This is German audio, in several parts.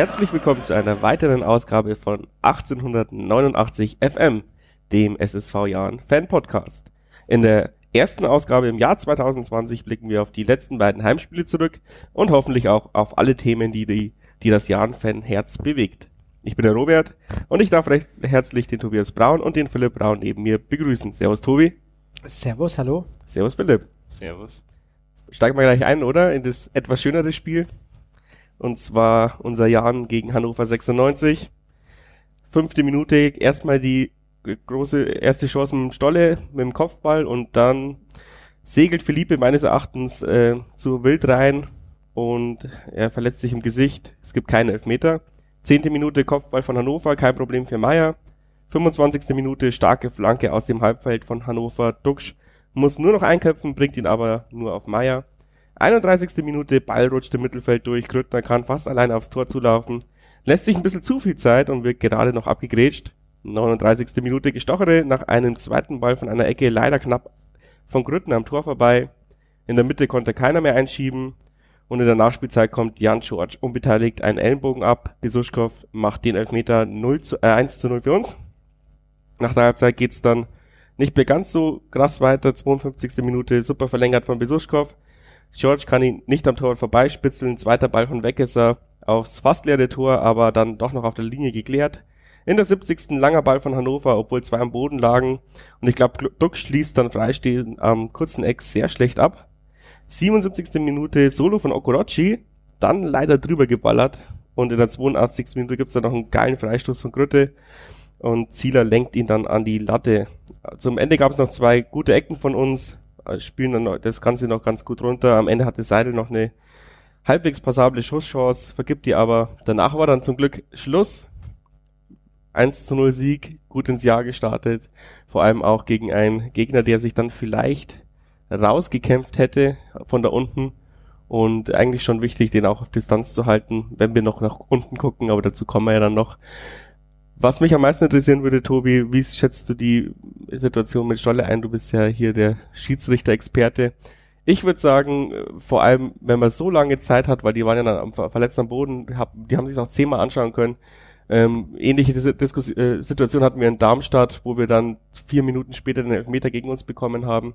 herzlich willkommen zu einer weiteren Ausgabe von 1889 FM, dem SSV Jahren Fan Podcast. In der ersten Ausgabe im Jahr 2020 blicken wir auf die letzten beiden Heimspiele zurück und hoffentlich auch auf alle Themen, die, die, die das Jahren-Fan-Herz bewegt. Ich bin der Robert und ich darf recht herzlich den Tobias Braun und den Philipp Braun neben mir begrüßen. Servus Tobi. Servus, hallo. Servus Philipp. Servus. Steigen wir gleich ein, oder? In das etwas schönere Spiel. Und zwar unser Jan gegen Hannover 96. Fünfte Minute, erstmal die große erste Chance mit dem Stolle, mit dem Kopfball und dann segelt Philippe meines Erachtens äh, zu Wild rein und er verletzt sich im Gesicht. Es gibt keinen Elfmeter. Zehnte Minute Kopfball von Hannover, kein Problem für Meier. 25. Minute starke Flanke aus dem Halbfeld von Hannover. Duxch muss nur noch einköpfen, bringt ihn aber nur auf Meier. 31. Minute Ball rutscht im Mittelfeld durch, Grüttner kann fast alleine aufs Tor zulaufen, lässt sich ein bisschen zu viel Zeit und wird gerade noch abgegrätscht. 39. Minute Gestochere nach einem zweiten Ball von einer Ecke leider knapp von Grüttner am Tor vorbei. In der Mitte konnte keiner mehr einschieben und in der Nachspielzeit kommt Jan George unbeteiligt einen Ellenbogen ab. Besuschkow macht den Elfmeter 0 zu, äh, 1 zu 0 für uns. Nach der Halbzeit geht's dann nicht mehr ganz so krass weiter. 52. Minute super verlängert von Besuschkow. George kann ihn nicht am Tor vorbeispitzeln. Zweiter Ball von Weckesser aufs fast leere Tor, aber dann doch noch auf der Linie geklärt. In der 70. langer Ball von Hannover, obwohl zwei am Boden lagen. Und ich glaube, Duck schließt dann freistehen am kurzen Eck sehr schlecht ab. 77. Minute Solo von Okorochi, dann leider drüber geballert. Und in der 82. Minute gibt's dann noch einen geilen Freistoß von Grütte. Und Zieler lenkt ihn dann an die Latte. Zum Ende gab's noch zwei gute Ecken von uns, spielen dann das Ganze noch ganz gut runter. Am Ende hatte Seidel noch eine halbwegs passable Schusschance, vergibt die aber. Danach war dann zum Glück Schluss. 1 zu 0 Sieg, gut ins Jahr gestartet. Vor allem auch gegen einen Gegner, der sich dann vielleicht rausgekämpft hätte von da unten. Und eigentlich schon wichtig, den auch auf Distanz zu halten, wenn wir noch nach unten gucken, aber dazu kommen wir ja dann noch. Was mich am meisten interessieren würde, Tobi, wie schätzt du die Situation mit Stolle ein? Du bist ja hier der Schiedsrichter-Experte. Ich würde sagen, vor allem, wenn man so lange Zeit hat, weil die waren ja dann am verletzten Boden, die haben sich auch zehnmal anschauen können, ähm, ähnliche Diskus äh, Situation hatten wir in Darmstadt, wo wir dann vier Minuten später den Elfmeter gegen uns bekommen haben.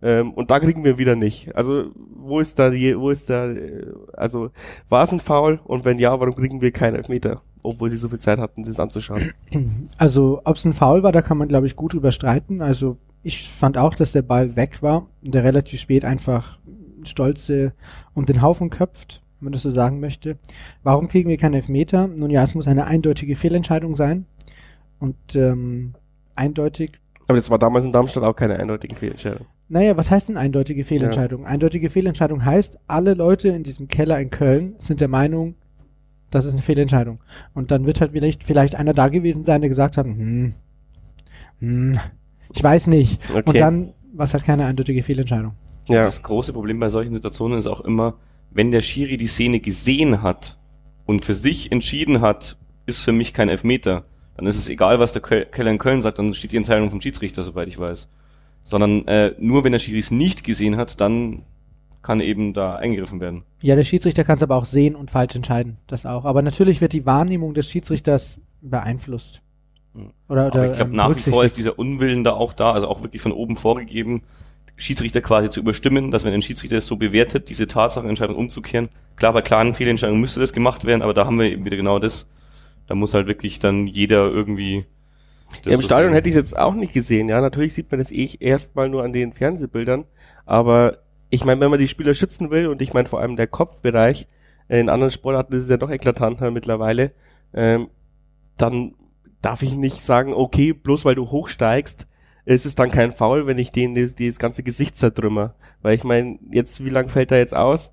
Ähm, und da kriegen wir wieder nicht. Also wo ist da die, wo ist da, äh, also war es ein Foul und wenn ja, warum kriegen wir keinen Elfmeter, obwohl sie so viel Zeit hatten, das anzuschauen? Also ob es ein Foul war, da kann man glaube ich gut überstreiten. Also ich fand auch, dass der Ball weg war und der relativ spät einfach Stolze um den Haufen köpft wenn man das so sagen möchte. Warum kriegen wir keinen Elfmeter? Nun ja, es muss eine eindeutige Fehlentscheidung sein. Und ähm, eindeutig. Aber das war damals in Darmstadt auch keine eindeutige Fehlentscheidung. Naja, was heißt denn eindeutige Fehlentscheidung? Ja. Eindeutige Fehlentscheidung heißt, alle Leute in diesem Keller in Köln sind der Meinung, das ist eine Fehlentscheidung. Und dann wird halt vielleicht, vielleicht einer da gewesen sein, der gesagt hat, hm, hm, ich weiß nicht. Okay. Und dann war es halt keine eindeutige Fehlentscheidung. Ja. Das große Problem bei solchen Situationen ist auch immer, wenn der Schiri die Szene gesehen hat und für sich entschieden hat, ist für mich kein Elfmeter, dann ist es egal, was der Keller in Köln sagt, dann steht die Entscheidung vom Schiedsrichter, soweit ich weiß. Sondern äh, nur wenn der Schiri es nicht gesehen hat, dann kann eben da eingegriffen werden. Ja, der Schiedsrichter kann es aber auch sehen und falsch entscheiden, das auch. Aber natürlich wird die Wahrnehmung des Schiedsrichters beeinflusst. Oder, oder, aber ich glaube, ähm, nach wie vor ist dieser Unwillen da auch da, also auch wirklich von oben vorgegeben, Schiedsrichter quasi zu überstimmen, dass wenn ein Schiedsrichter es so bewertet, diese Tatsachenentscheidung umzukehren. Klar, bei klaren Fehlentscheidungen müsste das gemacht werden, aber da haben wir eben wieder genau das. Da muss halt wirklich dann jeder irgendwie. Ja, Im Stadion hätte ich es jetzt auch nicht gesehen, ja. Natürlich sieht man das eh erstmal nur an den Fernsehbildern, aber ich meine, wenn man die Spieler schützen will, und ich meine vor allem der Kopfbereich, in anderen Sportarten ist es ja doch eklatanter mittlerweile, ähm, dann darf ich nicht sagen, okay, bloß weil du hochsteigst, ist es dann kein Foul, wenn ich denen das, das ganze Gesicht zertrümmer. Weil ich meine, jetzt, wie lang fällt er jetzt aus?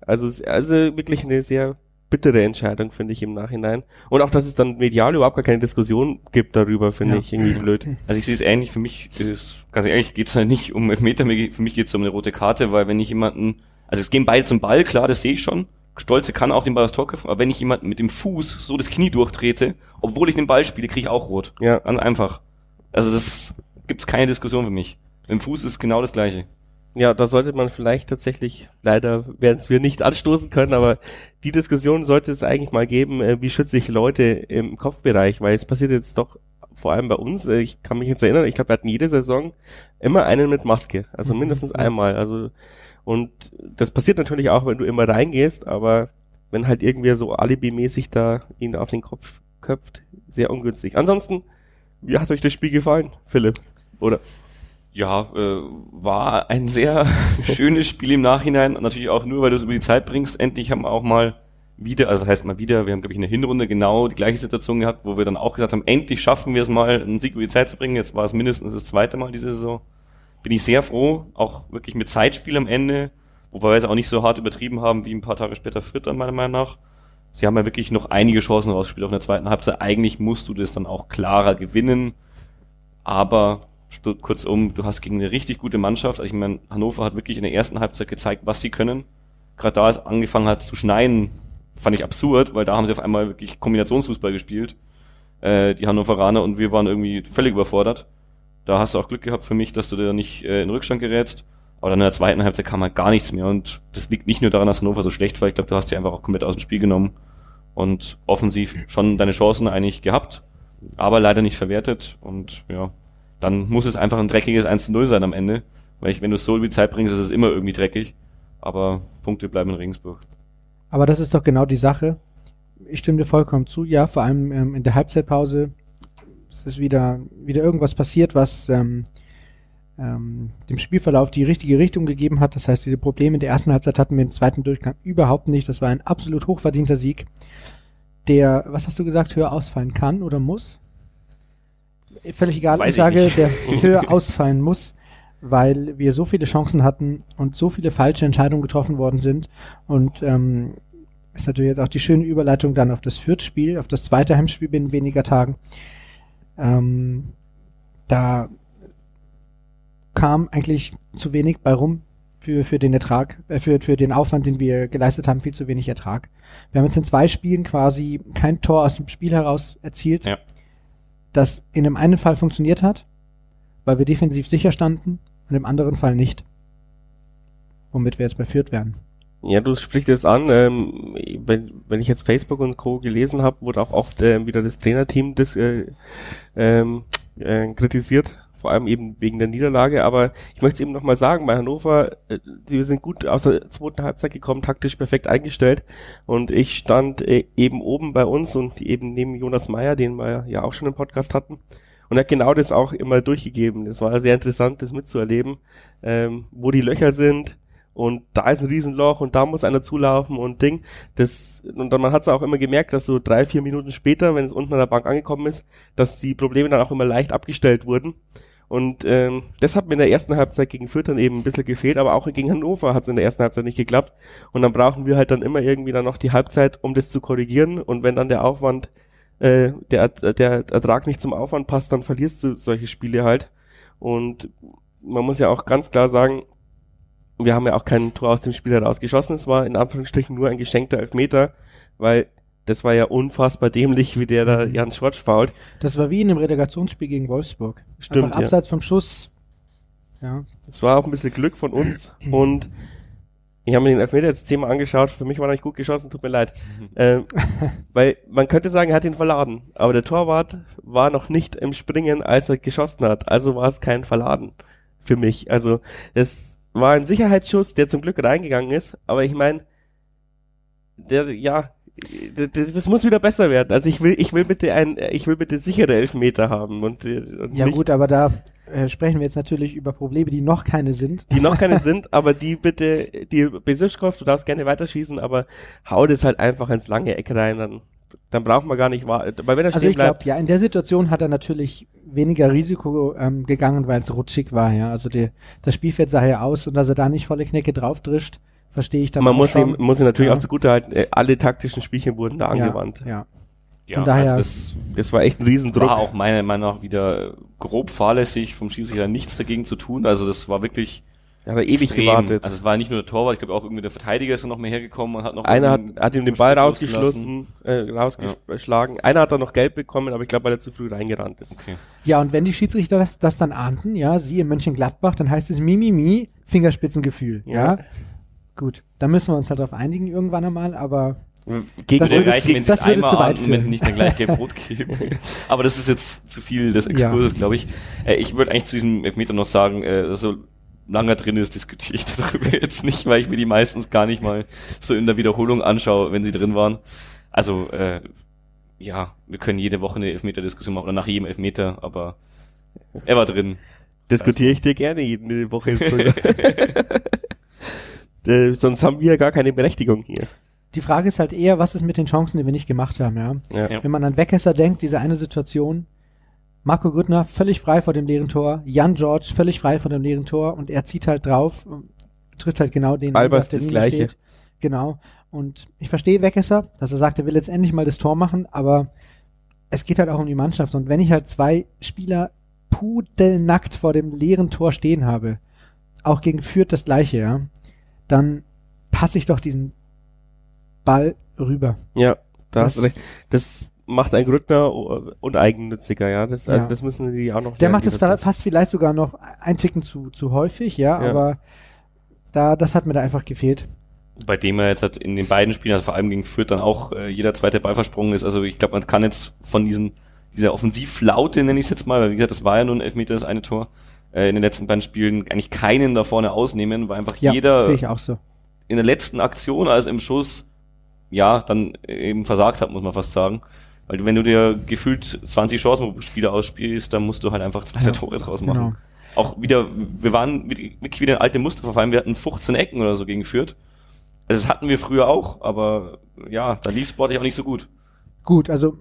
Also, also wirklich eine sehr bittere Entscheidung, finde ich im Nachhinein. Und auch, dass es dann medial überhaupt gar keine Diskussion gibt darüber, finde ja. ich irgendwie blöd. Also ich sehe es ähnlich, für mich ist, ganz ehrlich, geht es halt nicht um Elfmeter, für mich geht es um eine rote Karte, weil wenn ich jemanden, also es gehen beide zum Ball, klar, das sehe ich schon. Stolze kann auch den Ball aufs Tor köpfen, aber wenn ich jemanden mit dem Fuß so das Knie durchtrete, obwohl ich den Ball spiele, kriege ich auch rot. Ja. Ganz einfach. Also das gibt's keine Diskussion für mich. Im Fuß ist genau das gleiche. Ja, da sollte man vielleicht tatsächlich, leider werden es wir nicht anstoßen können, aber die Diskussion sollte es eigentlich mal geben, äh, wie schütze ich Leute im Kopfbereich, weil es passiert jetzt doch vor allem bei uns, äh, ich kann mich jetzt erinnern, ich glaube, wir hatten jede Saison immer einen mit Maske, also Mhm, mindestens einmal, also und das passiert natürlich auch, wenn du immer reingehst, aber wenn halt irgendwie so alibimäßig da ihn auf den Kopf köpft, sehr ungünstig. Ansonsten, wie hat euch das Spiel gefallen, Philipp? Oder? Ja, äh, war ein sehr schönes Spiel im Nachhinein. Natürlich auch nur, weil du es über die Zeit bringst. Endlich haben wir auch mal wieder, also das heißt mal wieder, wir haben, glaube ich, in der Hinrunde genau die gleiche Situation gehabt, wo wir dann auch gesagt haben, endlich schaffen wir es mal, einen Sieg über die Zeit zu bringen. Jetzt war es mindestens das zweite Mal diese Saison. Bin ich sehr froh, auch wirklich mit Zeitspiel am Ende, wobei wir es auch nicht so hart übertrieben haben wie ein paar Tage später dann meiner Meinung nach. Sie haben ja wirklich noch einige Chancen rausgespielt auch in der zweiten Halbzeit. Eigentlich musst du das dann auch klarer gewinnen. Aber kurzum, du hast gegen eine richtig gute Mannschaft. Also ich meine, Hannover hat wirklich in der ersten Halbzeit gezeigt, was sie können. Gerade da es angefangen hat zu schneien, fand ich absurd, weil da haben sie auf einmal wirklich Kombinationsfußball gespielt, äh, die Hannoveraner, und wir waren irgendwie völlig überfordert. Da hast du auch Glück gehabt für mich, dass du da nicht äh, in Rückstand gerätst. Aber dann in der zweiten Halbzeit kam halt gar nichts mehr. Und das liegt nicht nur daran, dass Hannover so schlecht war. Ich glaube, du hast die einfach auch komplett aus dem Spiel genommen und offensiv schon deine Chancen eigentlich gehabt, aber leider nicht verwertet. Und ja, dann muss es einfach ein dreckiges 1 zu 0 sein am Ende. Weil ich, wenn du es so über die Zeit bringst, ist es immer irgendwie dreckig. Aber Punkte bleiben in Regensburg. Aber das ist doch genau die Sache. Ich stimme dir vollkommen zu. Ja, vor allem ähm, in der Halbzeitpause es ist wieder, wieder irgendwas passiert, was ähm, ähm, dem Spielverlauf die richtige Richtung gegeben hat. Das heißt, diese Probleme in der ersten Halbzeit hatten wir im zweiten Durchgang überhaupt nicht. Das war ein absolut hochverdienter Sieg, der, was hast du gesagt, höher ausfallen kann oder muss? Völlig egal, Weiß ich ich sage, nicht. der höher ausfallen muss, weil wir so viele Chancen hatten und so viele falsche Entscheidungen getroffen worden sind. Und ähm, ist natürlich jetzt auch die schöne Überleitung dann auf das Fürth-Spiel, auf das zweite Heimspiel binnen weniger Tagen. Ähm, da kam eigentlich zu wenig bei rum für, für den Ertrag, äh, für, für den Aufwand, den wir geleistet haben, viel zu wenig Ertrag. Wir haben jetzt in zwei Spielen quasi kein Tor aus dem Spiel heraus erzielt, Ja. Das in dem einen Fall funktioniert hat, weil wir defensiv sicher standen, und im anderen Fall nicht. Womit wir jetzt bei Fürth werden. Ja, du sprichst es an. Ähm, wenn, wenn ich jetzt Facebook und Co. gelesen habe, wurde auch oft ähm, wieder das Trainerteam das, äh, ähm, äh, kritisiert, vor allem eben wegen der Niederlage. Aber ich möchte es eben nochmal sagen, bei Hannover, äh, wir sind gut aus der zweiten Halbzeit gekommen, taktisch perfekt eingestellt. Und ich stand äh, eben oben bei uns und eben neben Jonas Meyer, den wir ja auch schon im Podcast hatten. Und er hat genau das auch immer durchgegeben. Das war sehr interessant, das mitzuerleben, ähm, wo die Löcher sind, und da ist ein Riesenloch und da muss einer zulaufen und Ding. Das, und dann man hat es auch immer gemerkt, dass so drei, vier Minuten später, wenn es unten an der Bank angekommen ist, dass die Probleme dann auch immer leicht abgestellt wurden. Und ähm, das hat mir in der ersten Halbzeit gegen Fürth dann eben ein bisschen gefehlt, aber auch gegen Hannover hat es in der ersten Halbzeit nicht geklappt. Und dann brauchen wir halt dann immer irgendwie dann noch die Halbzeit, um das zu korrigieren. Und wenn dann der Aufwand, äh, der, der Ertrag nicht zum Aufwand passt, dann verlierst du solche Spiele halt. Und man muss ja auch ganz klar sagen, wir haben ja auch kein Tor aus dem Spiel herausgeschossen. Es war in Anführungsstrichen nur ein geschenkter Elfmeter, weil das war ja unfassbar dämlich, wie der da Jan Schwarz fault. Das war wie in einem Relegationsspiel gegen Wolfsburg. Stimmt, Einfach ja. abseits vom Schuss. Ja. Es war auch ein bisschen Glück von uns und ich habe mir den Elfmeter jetzt zehnmal angeschaut. Für mich war er nicht gut geschossen, tut mir leid. ähm, weil man könnte sagen, er hat ihn verladen. Aber der Torwart war noch nicht im Springen, als er geschossen hat. Also war es kein Verladen für mich. Also es war ein Sicherheitsschuss, der zum Glück reingegangen ist. Aber ich meine, der, ja, das muss wieder besser werden. Also ich will, ich will bitte ein, ich will bitte sichere Elfmeter haben und, äh, und Ja gut, aber da äh, sprechen wir jetzt natürlich über Probleme, die noch keine sind. die noch keine sind, aber die bitte, die Besischkopf, du darfst gerne weiterschießen, aber hau das halt einfach ins lange Eck rein, dann, dann braucht man gar nicht. Weil wenn er Also ich glaube, ja, in der Situation hat er natürlich weniger Risiko ähm, gegangen, weil es rutschig war, ja. Also die, das Spielfeld sah ja aus und dass er da nicht volle Knecke drauf drischt, verstehe ich dann man muss schon. ihm, muss ihm natürlich Ja. auch zugutehalten, äh, alle taktischen Spielchen wurden da ja, angewandt. Ja. Ja, Von daher- also das Das war echt ein Riesendruck. war auch meiner Meinung nach wieder grob fahrlässig vom Schiedsrichter nichts dagegen zu tun. Also das war wirklich Da hat er ewig extrem. gewartet. Also es war nicht nur der Torwart, ich glaube auch irgendwie der Verteidiger ist dann noch mehr hergekommen und hat noch Einer hat, hat ihm den Ball rausgeschlossen, äh, rausgeschlagen. Einer hat dann noch gelb bekommen, aber ich glaube, weil er zu früh reingerannt ist. Okay. Ja, und wenn die Schiedsrichter das, das dann ahnten, ja, sie in Mönchengladbach, dann heißt es Mimimi, Fingerspitzengefühl, ja. Ja. Gut, da müssen wir uns halt darauf einigen irgendwann einmal, aber Gegen Das Würde reichen, wenn sie das es einmal zu weit ahnden, wenn sie nicht dann gleich gelb rot geben. Aber das ist jetzt zu viel des Exkurses, glaube ich. Äh, ich würde eigentlich zu diesem Elfmeter noch sagen, äh, so lange drin ist, diskutiere ich darüber jetzt nicht, weil ich mir die meistens gar nicht mal so in der Wiederholung anschaue, wenn sie drin waren. Also, äh, ja, wir können jede Woche eine Elfmeter-Diskussion machen oder nach jedem Elfmeter, aber er war drin. diskutiere ich dir gerne jede Woche. drüber. äh, sonst haben wir ja gar keine Berechtigung hier. die Frage ist halt eher, was ist mit den Chancen, die wir nicht gemacht haben, ja. Ja. Wenn man an Weckesser denkt, diese eine Situation, Marco Grüttner völlig frei vor dem leeren Tor, Jan George völlig frei vor dem leeren Tor und er zieht halt drauf, und trifft halt genau den, Albers der das Linie Gleiche. Genau. Und ich verstehe Weckesser, dass er sagt, er will jetzt endlich mal das Tor machen, aber es geht halt auch um die Mannschaft. Und wenn ich halt zwei Spieler pudelnackt vor dem leeren Tor stehen habe, auch gegen Fürth das Gleiche, ja, dann passe ich doch diesen Ball rüber. Ja, da hast Das- du recht. Das macht ein Grüttner uneigennütziger, ja. Das, also Ja. das müssen die auch noch Der lernen, macht Zeit. fast vielleicht sogar noch ein Ticken zu, zu häufig, ja, Ja. aber da, das hat mir da einfach gefehlt. bei dem er jetzt halt in den beiden Spielen, also vor allem gegen Fürth, dann auch äh, jeder zweite Ball versprungen ist. Also ich glaube, man kann jetzt von diesen, dieser Offensivlaute, nenne ich es jetzt mal, weil wie gesagt, das war ja nur ein Elfmeter, das eine Tor, äh, in den letzten beiden Spielen eigentlich keinen da vorne ausnehmen, weil einfach Ja, jeder so. in der letzten Aktion, also im Schuss, ja, dann eben versagt hat, muss man fast sagen. Weil wenn du dir gefühlt 20 Chancen pro Spieler ausspielst, dann musst du halt einfach zwei Ja, Tore draus machen. Genau. Auch wieder, wir waren wirklich wieder in alte Muster verfallen. Wir hatten 15 Ecken oder so gegen Fürth. Also das hatten wir früher auch, aber ja, da lief sportlich auch nicht so gut. Gut, also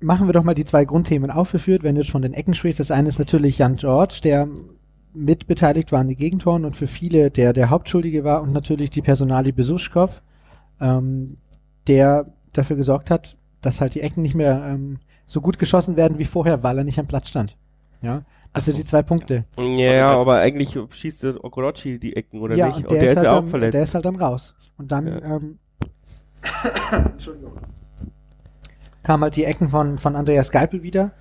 machen wir doch mal die zwei Grundthemen aufgeführt, wenn du jetzt von den Ecken sprichst. Das eine ist natürlich Jan George, der mitbeteiligt war an den Gegentoren und für viele der, der Hauptschuldige war und natürlich die Personalie Besuschkow, ähm, der dafür gesorgt hat, dass halt die Ecken nicht mehr ähm, so gut geschossen werden wie vorher, weil er nicht am Platz stand. Ja, sind so, die zwei Punkte. Ja, aber eigentlich schießt der Okorochi die Ecken, oder ja, nicht? und der, ist, ist halt ja auch dann, verletzt. der ist halt dann raus. Und dann Ja. ähm, kam halt die Ecken von, von Andreas Geipel wieder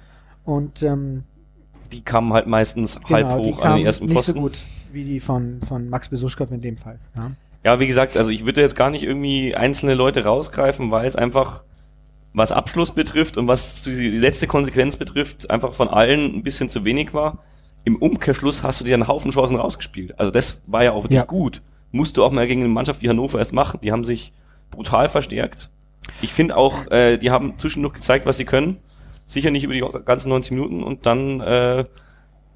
und ähm, Die kamen halt meistens halb Genau, die hoch an kamen den ersten nicht Pfosten. so gut wie die von, von Max Besuschkow in dem Fall. Ja. Ja, wie gesagt, also ich würde jetzt gar nicht irgendwie einzelne Leute rausgreifen, weil es einfach, was Abschluss betrifft und was die letzte Konsequenz betrifft, einfach von allen ein bisschen zu wenig war. Im Umkehrschluss hast du dir einen Haufen Chancen rausgespielt. Also das war ja auch wirklich Ja. gut. Musst du auch mal gegen eine Mannschaft wie Hannover erst machen. Die haben sich brutal verstärkt. Ich finde auch, äh, die haben zwischendurch gezeigt, was sie können. Sicher nicht über die ganzen 90 Minuten und dann, äh,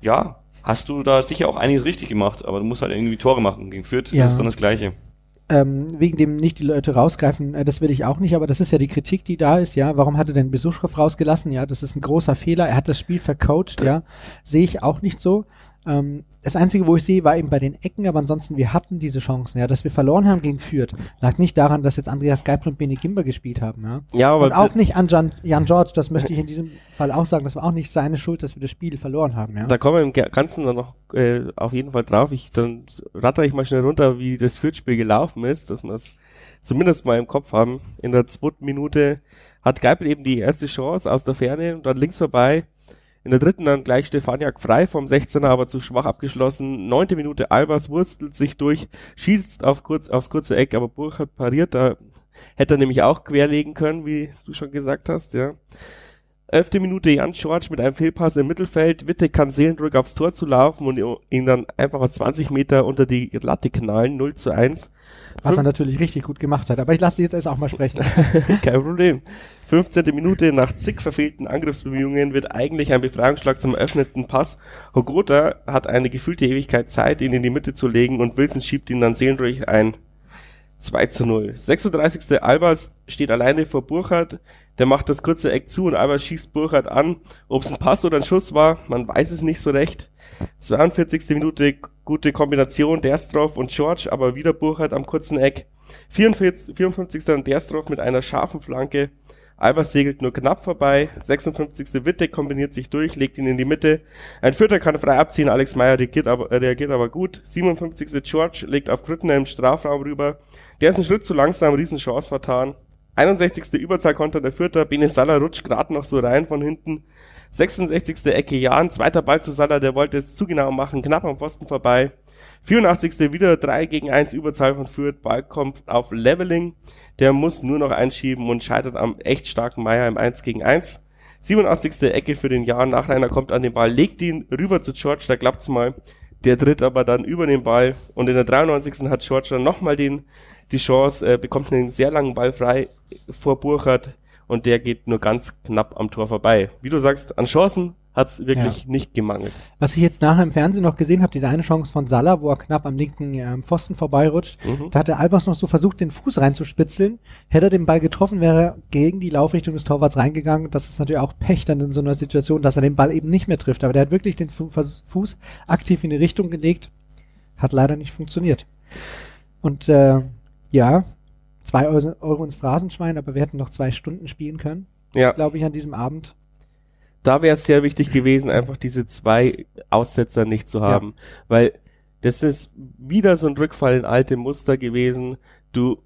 ja, hast du da sicher auch einiges richtig gemacht, aber du musst halt irgendwie Tore machen. Gegen Fürth Ja. ist es dann das Gleiche. Ähm, wegen dem nicht die Leute rausgreifen, äh, das will ich auch nicht, aber das ist ja die Kritik, die da ist, ja. Warum hat er denn Besuschkow rausgelassen? Ja, das ist ein großer Fehler. Er hat das Spiel vercoacht, ja. Sehe ich auch nicht so. Ähm, das Einzige, wo ich sehe, war eben bei den Ecken, aber ansonsten, wir hatten diese Chancen, ja. Dass wir verloren haben gegen Fürth, lag nicht daran, dass jetzt Andreas Geipel und Bene Gimber gespielt haben, ja. ja, aber Und auch nicht an Jan, Jan George, das möchte ich in diesem Fall auch sagen, das war auch nicht seine Schuld, dass wir das Spiel verloren haben, ja. Da kommen wir im Ganzen dann noch äh, auf jeden Fall drauf. Ich, dann ratter ich mal schnell runter, wie das Fürth-Spiel gelaufen ist, dass wir es zumindest mal im Kopf haben. In der zweiten Minute hat Geipel eben die erste Chance aus der Ferne und dann links vorbei. In der dritten dann gleich Stefaniak frei vom 16er, aber zu schwach abgeschlossen. Neunte Minute Albers wurstelt sich durch, schießt auf kurz, aufs kurze Eck, aber Burkhardt pariert. Da hätte er nämlich auch querlegen können, wie du schon gesagt hast, ja. Elfte Minute Jan George mit einem Fehlpass im Mittelfeld. Witte kann Seelendruck aufs Tor zu laufen und ihn dann einfach aus 20 Meter unter die Latte knallen. 0 zu 1. Was er natürlich richtig gut gemacht hat. Aber ich lasse dich jetzt erst auch mal sprechen. Kein Problem. 15. Minute nach zig verfehlten Angriffsbemühungen wird eigentlich ein Befreiungsschlag zum eröffneten Pass. Hogota hat eine gefühlte Ewigkeit Zeit, ihn in die Mitte zu legen und Wilson schiebt ihn dann seelendurch ein. 2 zu 0. 36. Albers steht alleine vor Burkhardt. Der macht das kurze Eck zu und Albers schießt Burkhardt an. Ob es ein Pass oder ein Schuss war, man weiß es nicht so recht. 42. Minute gute Kombination Derstrov und George, aber wieder Burkhardt am kurzen Eck. 44, 54. dann Derstrov mit einer scharfen Flanke Albers segelt nur knapp vorbei. 56. Witte kombiniert sich durch, legt ihn in die Mitte. Ein Vierter kann frei abziehen, Alex Meyer reagiert aber, reagiert aber gut. 57. George legt auf Grüttner im Strafraum rüber. Der ist einen Schritt zu langsam, Riesenchance vertan. 61. Überzahlkonter der Vierter, Bene Salah rutscht gerade noch so rein von hinten. 66. Ecke Jan, zweiter Ball zu Salah, der wollte es zu genau machen, knapp am Pfosten vorbei. 84. wieder 3 gegen 1 Überzahl von Fürth, Ball kommt auf Leveling, der muss nur noch einschieben und scheitert am echt starken Meier im 1 gegen 1. 87. Ecke für den Jan, Nachreiner kommt an den Ball, legt ihn rüber zu George, da klappt's mal. Der tritt aber dann über den Ball und in der 93. hat George dann nochmal den, die Chance, äh, bekommt einen sehr langen Ball frei vor Burkhardt und der geht nur ganz knapp am Tor vorbei. Wie du sagst, an Chancen hat es wirklich Ja. nicht gemangelt. Was ich jetzt nachher im Fernsehen noch gesehen habe, diese eine Chance von Salah, wo er knapp am linken ähm, Pfosten vorbeirutscht, Mhm. da hat der Albers noch so versucht, den Fuß reinzuspitzeln. Hätte er den Ball getroffen, wäre er gegen die Laufrichtung des Torwarts reingegangen. Das ist natürlich auch Pech dann in so einer Situation, dass er den Ball eben nicht mehr trifft. Aber der hat wirklich den Fuß aktiv in die Richtung gelegt. Hat leider nicht funktioniert. Und äh, ja, zwei Euro, Euro ins Phrasenschwein, aber wir hätten noch zwei Stunden spielen können, Ja, glaube ich, an diesem Abend. da wäre es sehr wichtig gewesen, einfach diese zwei Aussetzer nicht zu haben, weil das ist wieder so ein Rückfall in alte Muster gewesen. Du,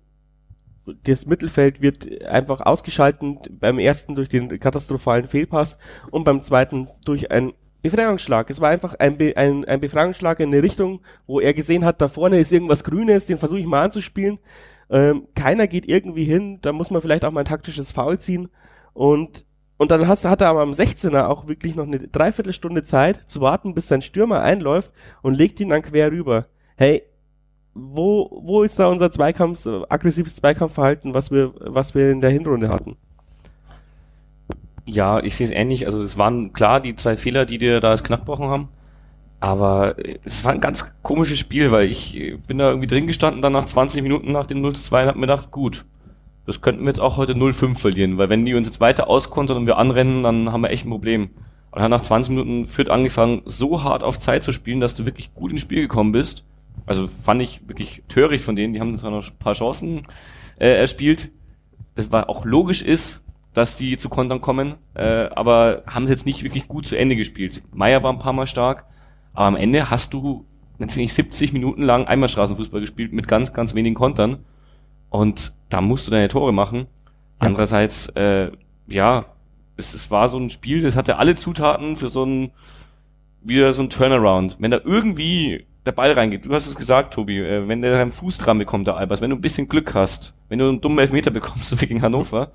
das Mittelfeld wird einfach ausgeschalten, beim ersten durch den katastrophalen Fehlpass und beim zweiten durch einen Befreiungsschlag. Es war einfach ein, Be ein, ein Befreiungsschlag in eine Richtung, wo er gesehen hat, da vorne ist irgendwas Grünes, den versuche ich mal anzuspielen. Ähm, keiner geht irgendwie hin, da muss man vielleicht auch mal ein taktisches Foul ziehen und und dann hast, hat er aber am 16er auch wirklich noch eine Dreiviertelstunde Zeit zu warten, bis sein Stürmer einläuft und legt ihn dann quer rüber. Hey, wo, wo ist da unser Zweikampf, aggressives Zweikampfverhalten, was wir, was wir in der Hinrunde hatten? Ja, ich sehe es ähnlich. Also es waren klar die zwei Fehler, die dir da als Knackbrochen haben. Aber äh, es war ein ganz komisches Spiel, weil ich äh, bin da irgendwie drin gestanden, dann nach 20 Minuten nach dem 0 zu 2 und hab mir gedacht, gut, das könnten wir jetzt auch heute 0-5 verlieren, weil wenn die uns jetzt weiter auskontern und wir anrennen, dann haben wir echt ein Problem. Und dann nach 20 Minuten führt angefangen, so hart auf Zeit zu spielen, dass du wirklich gut ins Spiel gekommen bist. Also fand ich wirklich töricht von denen, die haben zwar noch ein paar Chancen äh, erspielt, das war auch logisch ist, dass die zu Kontern kommen, äh, aber haben es jetzt nicht wirklich gut zu Ende gespielt. Meier war ein paar Mal stark, aber am Ende hast du, wenn nicht 70 Minuten lang Einmalstraßenfußball gespielt mit ganz, ganz wenigen Kontern und da musst du deine Tore machen. Andererseits, äh, ja, es, es war so ein Spiel, das hatte alle Zutaten für so ein, wieder so ein Turnaround. Wenn da irgendwie der Ball reingeht, du hast es gesagt, Tobi, äh, wenn der deinen Fuß dran bekommt, der Albers, wenn du ein bisschen Glück hast, wenn du einen dummen Elfmeter bekommst, so wie gegen Hannover,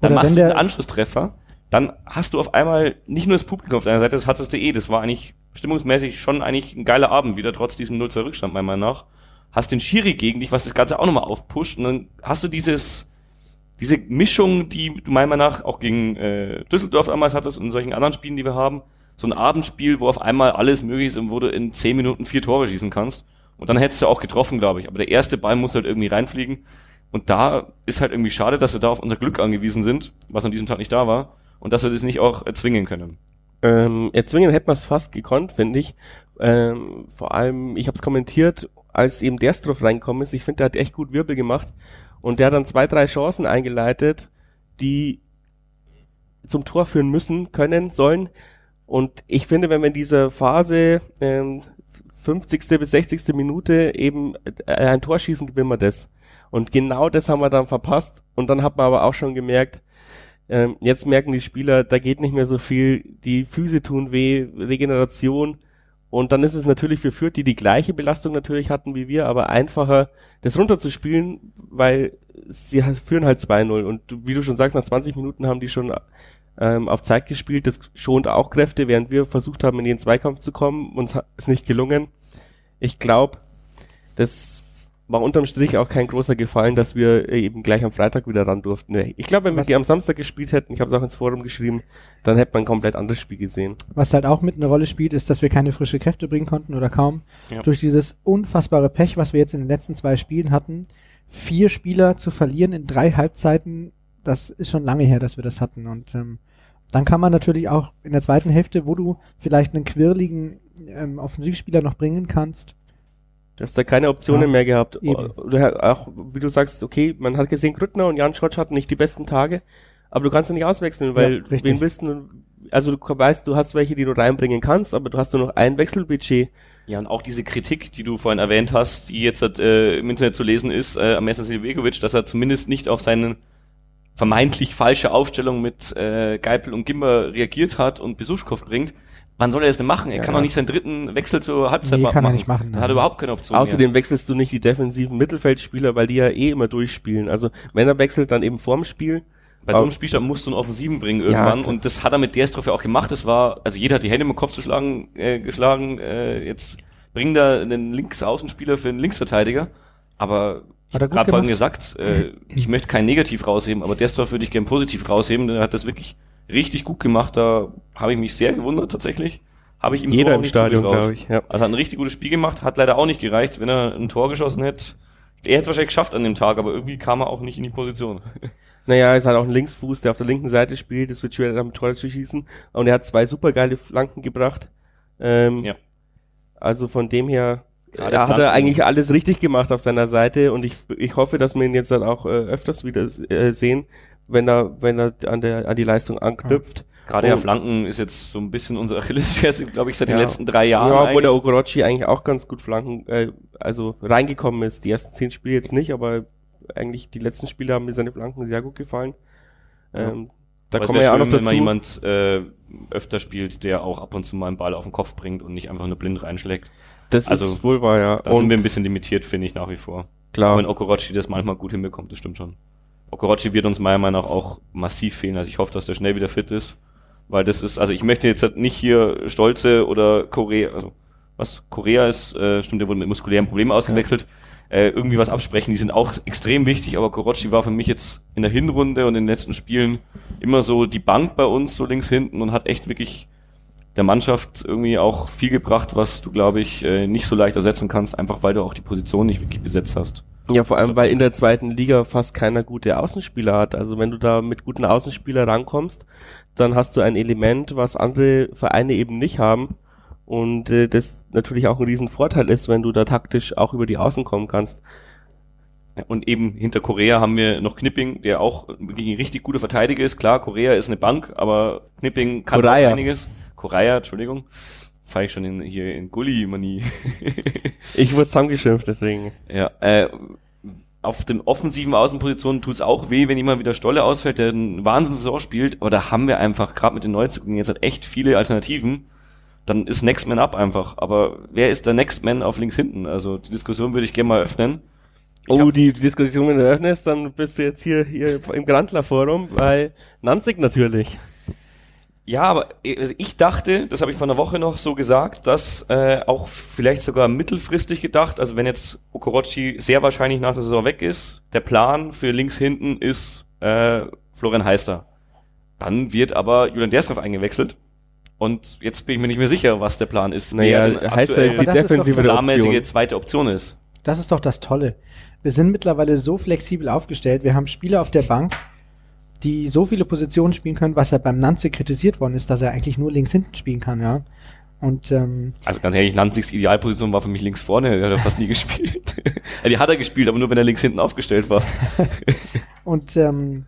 dann Oder machst du einen Anschlusstreffer, dann hast du auf einmal nicht nur das Publikum auf deiner Seite, das hattest du eh, das war eigentlich stimmungsmäßig schon eigentlich ein geiler Abend wieder, trotz diesem 0-2 Rückstand meiner Meinung nach. Hast den Schiri gegen dich, was das Ganze auch nochmal aufpusht und dann hast du dieses, diese Mischung, die du meiner Meinung nach auch gegen äh, Düsseldorf damals hattest und in solchen anderen Spielen, die wir haben, so ein Abendspiel, wo auf einmal alles möglich ist und wo du in 10 Minuten vier Tore schießen kannst. Und dann hättest du auch getroffen, glaube ich. Aber der erste Ball muss halt irgendwie reinfliegen. Und da ist halt irgendwie schade, dass wir da auf unser Glück angewiesen sind, was an diesem Tag nicht da war. Und dass wir das nicht auch erzwingen können. Ähm, erzwingen hätte man es fast gekonnt, finde ich. Ähm, vor allem, ich habe es kommentiert, als eben Derstruff reinkommen ist. Ich finde, der hat echt gut Wirbel gemacht. Und der hat dann zwei, drei Chancen eingeleitet, die zum Tor führen müssen, können, sollen. Und ich finde, wenn wir in dieser Phase ähm, 50. bis 60. Minute eben äh, ein Tor schießen, gewinnen wir das. Und genau das haben wir dann verpasst. Und dann hat man aber auch schon gemerkt, ähm, jetzt merken die Spieler, da geht nicht mehr so viel, die Füße tun weh, Regeneration. Und dann ist es natürlich für Fürth, die die gleiche Belastung natürlich hatten wie wir, aber einfacher, das runterzuspielen, weil sie führen halt 2-0. Und wie du schon sagst, nach 20 Minuten haben die schon ähm, auf Zeit gespielt. Das schont auch Kräfte, während wir versucht haben, in den Zweikampf zu kommen. Uns ist nicht gelungen. Ich glaube, das war unterm Strich auch kein großer Gefallen, dass wir eben gleich am Freitag wieder ran durften. Ich glaube, wenn wir Was- die am Samstag gespielt hätten, ich habe es auch ins Forum geschrieben, dann hätte man ein komplett anderes Spiel gesehen. Was halt auch mit eine Rolle spielt, ist, dass wir keine frische Kräfte bringen konnten oder kaum. Ja. Durch dieses unfassbare Pech, was wir jetzt in den letzten zwei Spielen hatten, vier Spieler zu verlieren in drei Halbzeiten, das ist schon lange her, dass wir das hatten. Und ähm, dann kann man natürlich auch in der zweiten Hälfte, wo du vielleicht einen quirligen ähm, Offensivspieler noch bringen kannst, Du hast da keine Optionen Ja, mehr gehabt. Oder auch, wie du sagst, okay, man hat gesehen, Grüttner und Jan Schotsch hatten nicht die besten Tage, aber du kannst ihn nicht auswechseln, weil Ja, wen willst du, also du weißt, du hast welche, die du reinbringen kannst, aber du hast nur noch ein Wechselbudget. Ja, und auch diese Kritik, die du vorhin erwähnt hast, die jetzt halt, äh, im Internet zu lesen ist, äh, am Messer Silvegovic, dass er zumindest nicht auf seine vermeintlich falsche Aufstellung mit äh, Geipel und Gimmer reagiert hat und Besuschkow bringt. Wann soll er das denn machen? Er Ja, kann ja. doch nicht seinen dritten Wechsel zur Halbzeit Nee, kann er machen. nicht machen, Dann hat er überhaupt keine Option Außerdem mehr. wechselst du nicht die defensiven Mittelfeldspieler, weil die ja eh immer durchspielen. Also wenn er wechselt, dann eben vorm Spiel. Bei so einem Spielstand musst du einen Offensiven bringen irgendwann klar. und das hat er mit der Strophe auch gemacht. Das war, also jeder hat die Hände im Kopf zu schlagen, äh, geschlagen. Äh, jetzt bringen da einen Linksaußenspieler für einen Linksverteidiger. Aber ich Hat er habe gerade vorhin gesagt, äh, ich möchte kein Negativ rausheben, aber der Strophe würde ich gerne positiv rausheben. Der hat das wirklich richtig gut gemacht. Da habe ich mich sehr gewundert tatsächlich. Habe ich ihm so Jeder auch im Stadion, glaube ich. Ja. Also hat ein richtig gutes Spiel gemacht, hat leider auch nicht gereicht, wenn er ein Tor geschossen hätte. Er hätte es wahrscheinlich geschafft an dem Tag, aber irgendwie kam er auch nicht in die Position. Naja, er ist halt auch ein Linksfuß, der auf der linken Seite spielt. Es wird schwer, am Tor zu schießen. Und er hat zwei supergeile Flanken gebracht. Ähm, Ja. Also von dem her er hat er eigentlich alles richtig gemacht auf seiner Seite und ich, ich hoffe, dass wir ihn jetzt dann auch äh, öfters wieder äh, sehen, wenn er, wenn er an der an die Leistung anknüpft. Gerade Oh. ja Flanken ist jetzt so ein bisschen unsere Achillesferse, glaube ich, seit den Ja. letzten drei Jahren. ja, obwohl der. Okorochi eigentlich auch ganz gut Flanken, äh, also reingekommen ist. Die ersten zehn Spiele jetzt nicht, aber eigentlich die letzten Spiele haben mir seine Flanken sehr gut gefallen. Ähm, da Aber es kommen wir ja auch noch wenn mal dazu. jemand äh, öfter spielt, der auch ab und zu mal einen Ball auf den Kopf bringt und nicht einfach nur blind reinschlägt. das also, ist wohl wahr, ja. Da sind wir ein bisschen limitiert, finde ich, nach wie vor. klar. Auch wenn Okorochi das manchmal gut hinbekommt, das stimmt schon. Okorochi wird uns meiner Meinung nach auch massiv fehlen. Also ich hoffe, dass der schnell wieder fit ist. Weil das ist, also ich möchte jetzt halt nicht hier Stolze oder Korea, also was Korea ist, äh, stimmt, der wurde mit muskulären Problemen ausgewechselt, äh, irgendwie was absprechen. Die sind auch extrem wichtig, aber Korochi war für mich jetzt in der Hinrunde und in den letzten Spielen immer so die Bank bei uns, so links hinten und hat echt wirklich der Mannschaft irgendwie auch viel gebracht, was du, glaube ich, äh, nicht so leicht ersetzen kannst, einfach weil du auch die Position nicht wirklich besetzt hast. Ja, vor allem, weil in der zweiten Liga fast keiner gute Außenspieler hat. Also wenn du da mit guten Außenspieler rankommst, dann hast du ein Element, was andere Vereine eben nicht haben. Und äh, das natürlich auch ein Riesenvorteil ist, wenn du da taktisch auch über die Außen kommen kannst. Und eben hinter Korea haben wir noch Knipping, der auch gegen richtig gute Verteidiger ist. Klar, Korea ist eine Bank, aber Knipping kann Korea. auch einiges. Korea, Entschuldigung. Fahre ich schon in, hier in Gulli-Manie. Ich wurde zusammengeschimpft, deswegen. ja, äh, auf den offensiven Außenpositionen tut's auch weh, wenn jemand wieder Stolle ausfällt, der einen Wahnsinnssaison spielt. Aber da haben wir einfach, gerade mit den Neuzugängen, jetzt halt echt viele Alternativen. Dann ist Next Man Up einfach. Aber wer ist der Next Man auf links hinten? Also die Diskussion würde ich gerne mal öffnen. Ich oh, die Diskussion, wenn du öffnest, dann bist du jetzt hier, hier im Grandler Forum, weil Nanzig natürlich. Ja, aber äh, also ich dachte, das habe ich vor einer Woche noch so gesagt, dass äh, auch vielleicht sogar mittelfristig gedacht, also wenn jetzt Okorochi sehr wahrscheinlich nach der Saison weg ist, der Plan für links hinten ist äh, Florian Heister. Dann wird aber Julian Dersdorf eingewechselt. Und jetzt bin ich mir nicht mehr sicher, was der Plan ist. Naja, er die das ist defensive die planmäßige Option. zweite Option ist. Das ist doch das Tolle. Wir sind mittlerweile so flexibel aufgestellt. Wir haben Spieler auf der Bank, die so viele Positionen spielen können, was ja beim Nanze kritisiert worden ist, dass er eigentlich nur links hinten spielen kann, ja. Und ähm, Also ganz ehrlich, Lanzigs Idealposition war für mich links vorne, der hat er fast nie gespielt. Ja, die hat er gespielt, aber nur wenn er links hinten aufgestellt war. Und ähm,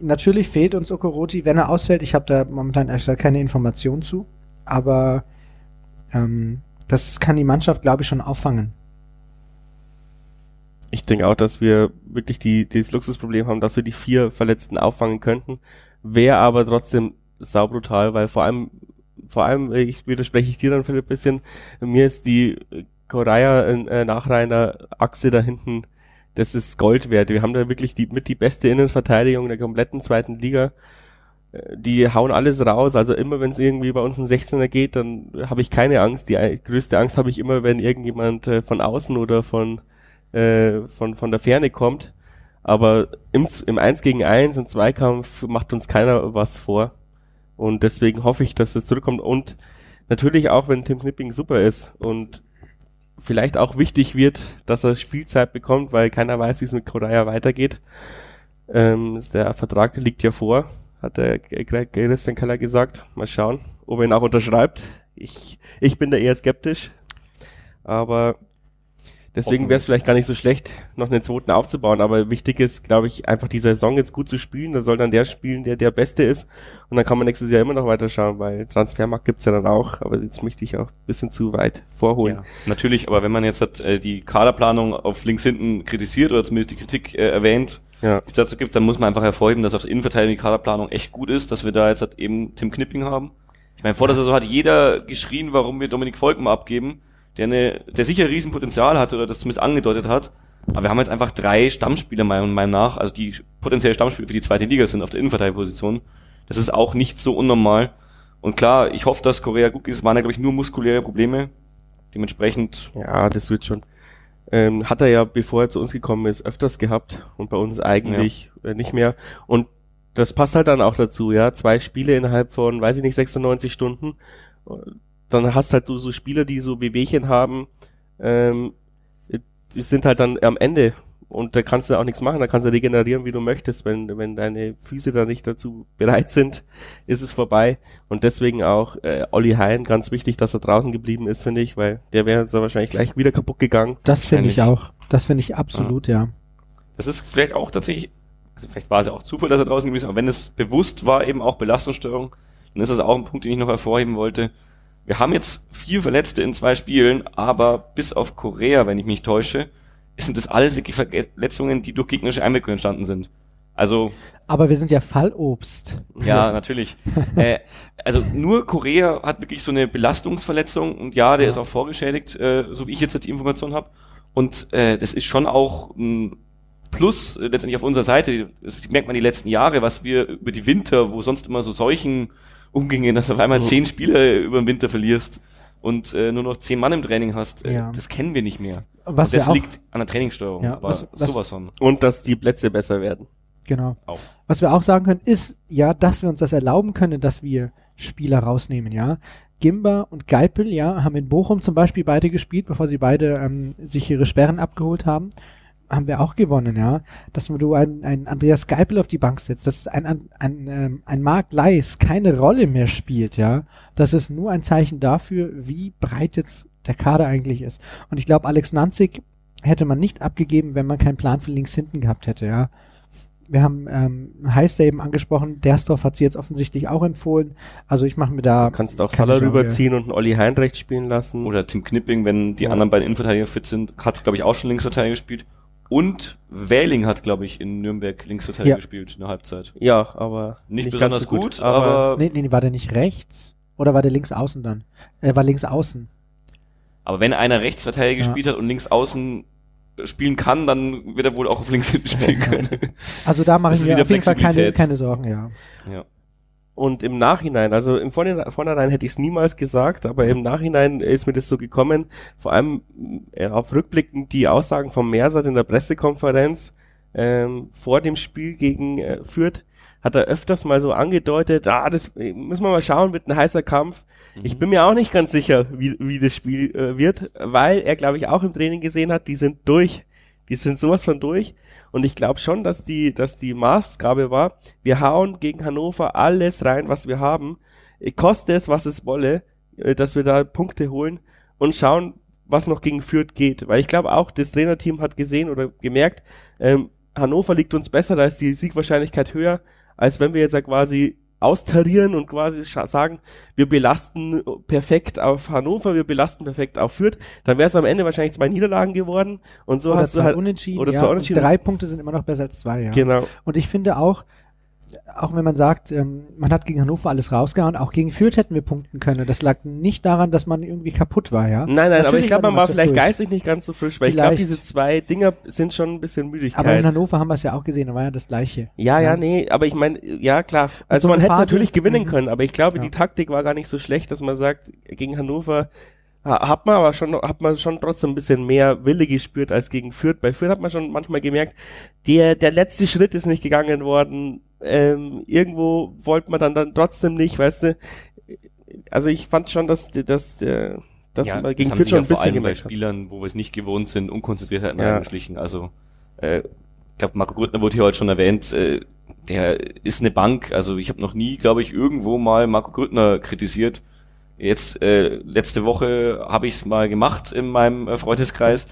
natürlich fehlt uns Okorochi, wenn er ausfällt. Ich habe da momentan ehrlich gesagt keine Informationen zu. Aber ähm, das kann die Mannschaft, glaube ich, schon auffangen. Ich denke auch, dass wir wirklich die, dieses Luxusproblem haben, dass wir die vier Verletzten auffangen könnten. Wäre aber trotzdem saubrutal, weil vor allem, vor allem, äh, ich widerspreche ich dir dann Philipp ein bisschen, mir ist die Korea äh, Nachreiner Achse da hinten, das ist Gold wert. Wir haben da wirklich die, mit die beste Innenverteidigung der kompletten zweiten Liga. Äh, Die hauen alles raus, also immer wenn es irgendwie bei uns ein 16er geht, dann habe ich keine Angst. Die äh, größte Angst habe ich immer, wenn irgendjemand äh, von außen oder von äh, von, von der Ferne kommt. Aber im, im 1 gegen 1 im Zweikampf macht uns keiner was vor. Und deswegen hoffe ich, dass es zurückkommt. Und natürlich auch, wenn Tim Knipping super ist und vielleicht auch wichtig wird, dass er Spielzeit bekommt, weil keiner weiß, wie es mit Korea weitergeht. Ähm, der Vertrag liegt ja vor, hat der Christian Keller gesagt. Mal schauen, ob er ihn auch unterschreibt. Ich, ich bin da eher skeptisch. Aber Deswegen wäre es vielleicht gar nicht so schlecht, noch einen zweiten aufzubauen. Aber wichtig ist, glaube ich, einfach die Saison jetzt gut zu spielen. Da soll dann der spielen, der der Beste ist. Und dann kann man nächstes Jahr immer noch weiterschauen, weil Transfermarkt gibt's ja dann auch. Aber jetzt möchte ich auch ein bisschen zu weit vorholen. Ja, natürlich, aber wenn man jetzt hat, äh, die Kaderplanung auf links hinten kritisiert oder zumindest die Kritik äh, erwähnt, Ja. die es dazu gibt, dann muss man einfach hervorheben, dass auf Innenverteidigung die Kaderplanung echt gut ist, dass wir da jetzt halt eben Tim Knipping haben. Ich meine, vor der Saison hat jeder geschrien, warum wir Dominik Volkmann abgeben, der eine, der sicher Riesenpotenzial hatte oder das zumindest angedeutet hat. Aber wir haben jetzt einfach drei Stammspieler meiner Meinung nach, also die potenzielle Stammspieler für die zweite Liga sind auf der Innenverteidigungsposition. Das ist auch nicht so unnormal. Und klar, ich hoffe, dass Korea gut ist. Es waren ja, glaube ich, nur muskuläre Probleme. Dementsprechend, Ja, das wird schon. Ähm, hat er ja, bevor er zu uns gekommen ist, öfters gehabt und bei uns eigentlich äh, nicht mehr. Und das passt halt dann auch dazu, ja. Zwei Spiele innerhalb von, weiß ich nicht, 96 Stunden. Dann hast halt du so Spieler, die so Wehwehchen haben, ähm, die sind halt dann am Ende. Und da kannst du auch nichts machen, da kannst du regenerieren, wie du möchtest. Wenn, wenn deine Füße da nicht dazu bereit sind, ist es vorbei. Und deswegen auch äh, Olli Hein, ganz wichtig, dass er draußen geblieben ist, finde ich, weil der wäre so wahrscheinlich gleich wieder kaputt gegangen. Das finde ich auch. Das finde ich absolut, ja. das ist vielleicht auch tatsächlich, also vielleicht war es ja auch Zufall, dass er draußen gewesen ist, aber wenn es bewusst war, eben auch Belastungsstörung, dann ist das auch ein Punkt, den ich noch hervorheben wollte. Wir haben jetzt vier Verletzte in zwei Spielen, aber bis auf Korea, wenn ich mich täusche, sind das alles wirklich Verletzungen, die durch gegnerische Einwirkung entstanden sind. Also, Aber wir sind ja Fallobst. ja, natürlich. äh, also nur Korea hat wirklich so eine Belastungsverletzung und ja, der Ja. ist auch vorgeschädigt, äh, so wie ich jetzt die Information habe. Und äh, das ist schon auch ein Plus äh, letztendlich auf unserer Seite. Das merkt man die letzten Jahre, was wir über die Winter, wo sonst immer so Seuchen umgingen, dass du auf einmal Mhm. zehn Spieler über den Winter verlierst und äh, nur noch zehn Mann im Training hast. Äh, Ja. Das kennen wir nicht mehr. Was und das liegt an der Trainingssteuerung. Ja, aber was- was- sowas von. Und dass die Plätze besser werden. genau. Auch. Was wir auch sagen können, ist ja, dass wir uns das erlauben können, dass wir Spieler rausnehmen, ja. Gimba und Geipel, ja, haben in Bochum zum Beispiel beide gespielt, bevor sie beide ähm, sich ihre Sperren abgeholt haben. Haben wir auch gewonnen, ja. Dass du einen, einen Andreas Geipel auf die Bank setzt, dass ein, ein, ein, ähm, ein Mark Leis keine Rolle mehr spielt, ja. Das ist nur ein Zeichen dafür, wie breit jetzt der Kader eigentlich ist. Und ich glaube, Alex Nanzig hätte man nicht abgegeben, wenn man keinen Plan für links hinten gehabt hätte, ja. Wir haben ähm, Heister eben angesprochen, Dersdorf hat sie jetzt offensichtlich auch empfohlen. Also ich mache mir da. Du kannst auch Salah rüberziehen und einen Olli Hein rechts spielen lassen. Oder Tim Knipping, wenn die Ja. anderen beiden Innenverteidiger fit sind, hat, glaube ich, auch schon Linksverteidiger gespielt. Und Wähling hat, glaube ich, in Nürnberg Linksverteidiger Ja. gespielt in der Halbzeit. ja, aber Nicht, ganz besonders so gut, aber, Nee, nee, nee, war der nicht rechts? Oder war der links außen dann? Er war links außen. aber wenn einer Rechtsverteidiger Ja. gespielt hat und links außen spielen kann, dann wird er wohl auch auf links hinten spielen können. Also da mache ich mir auf jeden Fall keine, keine Sorgen, ja. ja. Und im Nachhinein, also im Vornherein hätte ich es niemals gesagt, aber im Nachhinein ist mir das so gekommen, vor allem äh, auf Rückblicken die Aussagen von Mersat in der Pressekonferenz ähm, vor dem Spiel gegen äh, Fürth, hat er öfters mal so angedeutet, ah, das äh, müssen wir mal schauen, wird ein heißer Kampf. Ich bin mir auch nicht ganz sicher, wie, wie das Spiel äh, wird, weil er, glaube ich, auch im Training gesehen hat, die sind durch. Die sind sowas von durch. Und ich glaube schon, dass die, dass die Maßgabe war, wir hauen gegen Hannover alles rein, was wir haben. Äh, Koste es, was es wolle, äh, dass wir da Punkte holen und schauen, was noch gegen Fürth geht. Weil ich glaube auch, das Trainerteam hat gesehen oder gemerkt, ähm, Hannover liegt uns besser, da ist die Siegwahrscheinlichkeit höher, als wenn wir jetzt ja quasi austarieren und quasi sagen, wir belasten perfekt auf Hannover, wir belasten perfekt auf Fürth, dann wäre es am Ende wahrscheinlich zwei Niederlagen geworden und so oder hast du halt Unentschieden, oder ja. zwei Unentschieden. drei Punkte sind immer noch besser als zwei, ja. genau. Und ich finde auch, auch wenn man sagt, ähm, man hat gegen Hannover alles rausgehauen, auch gegen Fürth hätten wir punkten können. Das lag nicht daran, dass man irgendwie kaputt war, ja. Nein, nein, aber Natürlich ich glaube, man war vielleicht durch. geistig nicht ganz so frisch, weil ich glaube, Vielleicht. diese zwei Dinger sind schon ein bisschen Müdigkeit. Aber in Hannover haben wir es ja auch gesehen, da war ja das Gleiche. Ja, ja, Ja. nee, aber ich meine, ja klar. Also so man hätte es natürlich gewinnen Mhm. können, aber ich glaube, Ja. die Taktik war gar nicht so schlecht, dass man sagt, gegen Hannover ha- hat man aber schon, hat man schon trotzdem ein bisschen mehr Wille gespürt als gegen Fürth. Bei Fürth hat man schon manchmal gemerkt, der, der letzte Schritt ist nicht gegangen worden. Ähm, irgendwo wollte man dann, dann trotzdem nicht, weißt du. Also ich fand schon, dass, dass, äh, dass man gegen Fürth schon ja ein bisschen bei gemerkt hat. Spielern, wo wir es nicht gewohnt sind, Unkonzentriertheiten Ja. eingeschlichen. Also, äh, ich glaube, Marco Grüttner wurde hier heute schon erwähnt, äh, der ist eine Bank. Also ich habe noch nie, glaube ich, irgendwo mal Marco Grüttner kritisiert. Jetzt, äh, letzte Woche habe ich es mal gemacht in meinem äh, Freundeskreis.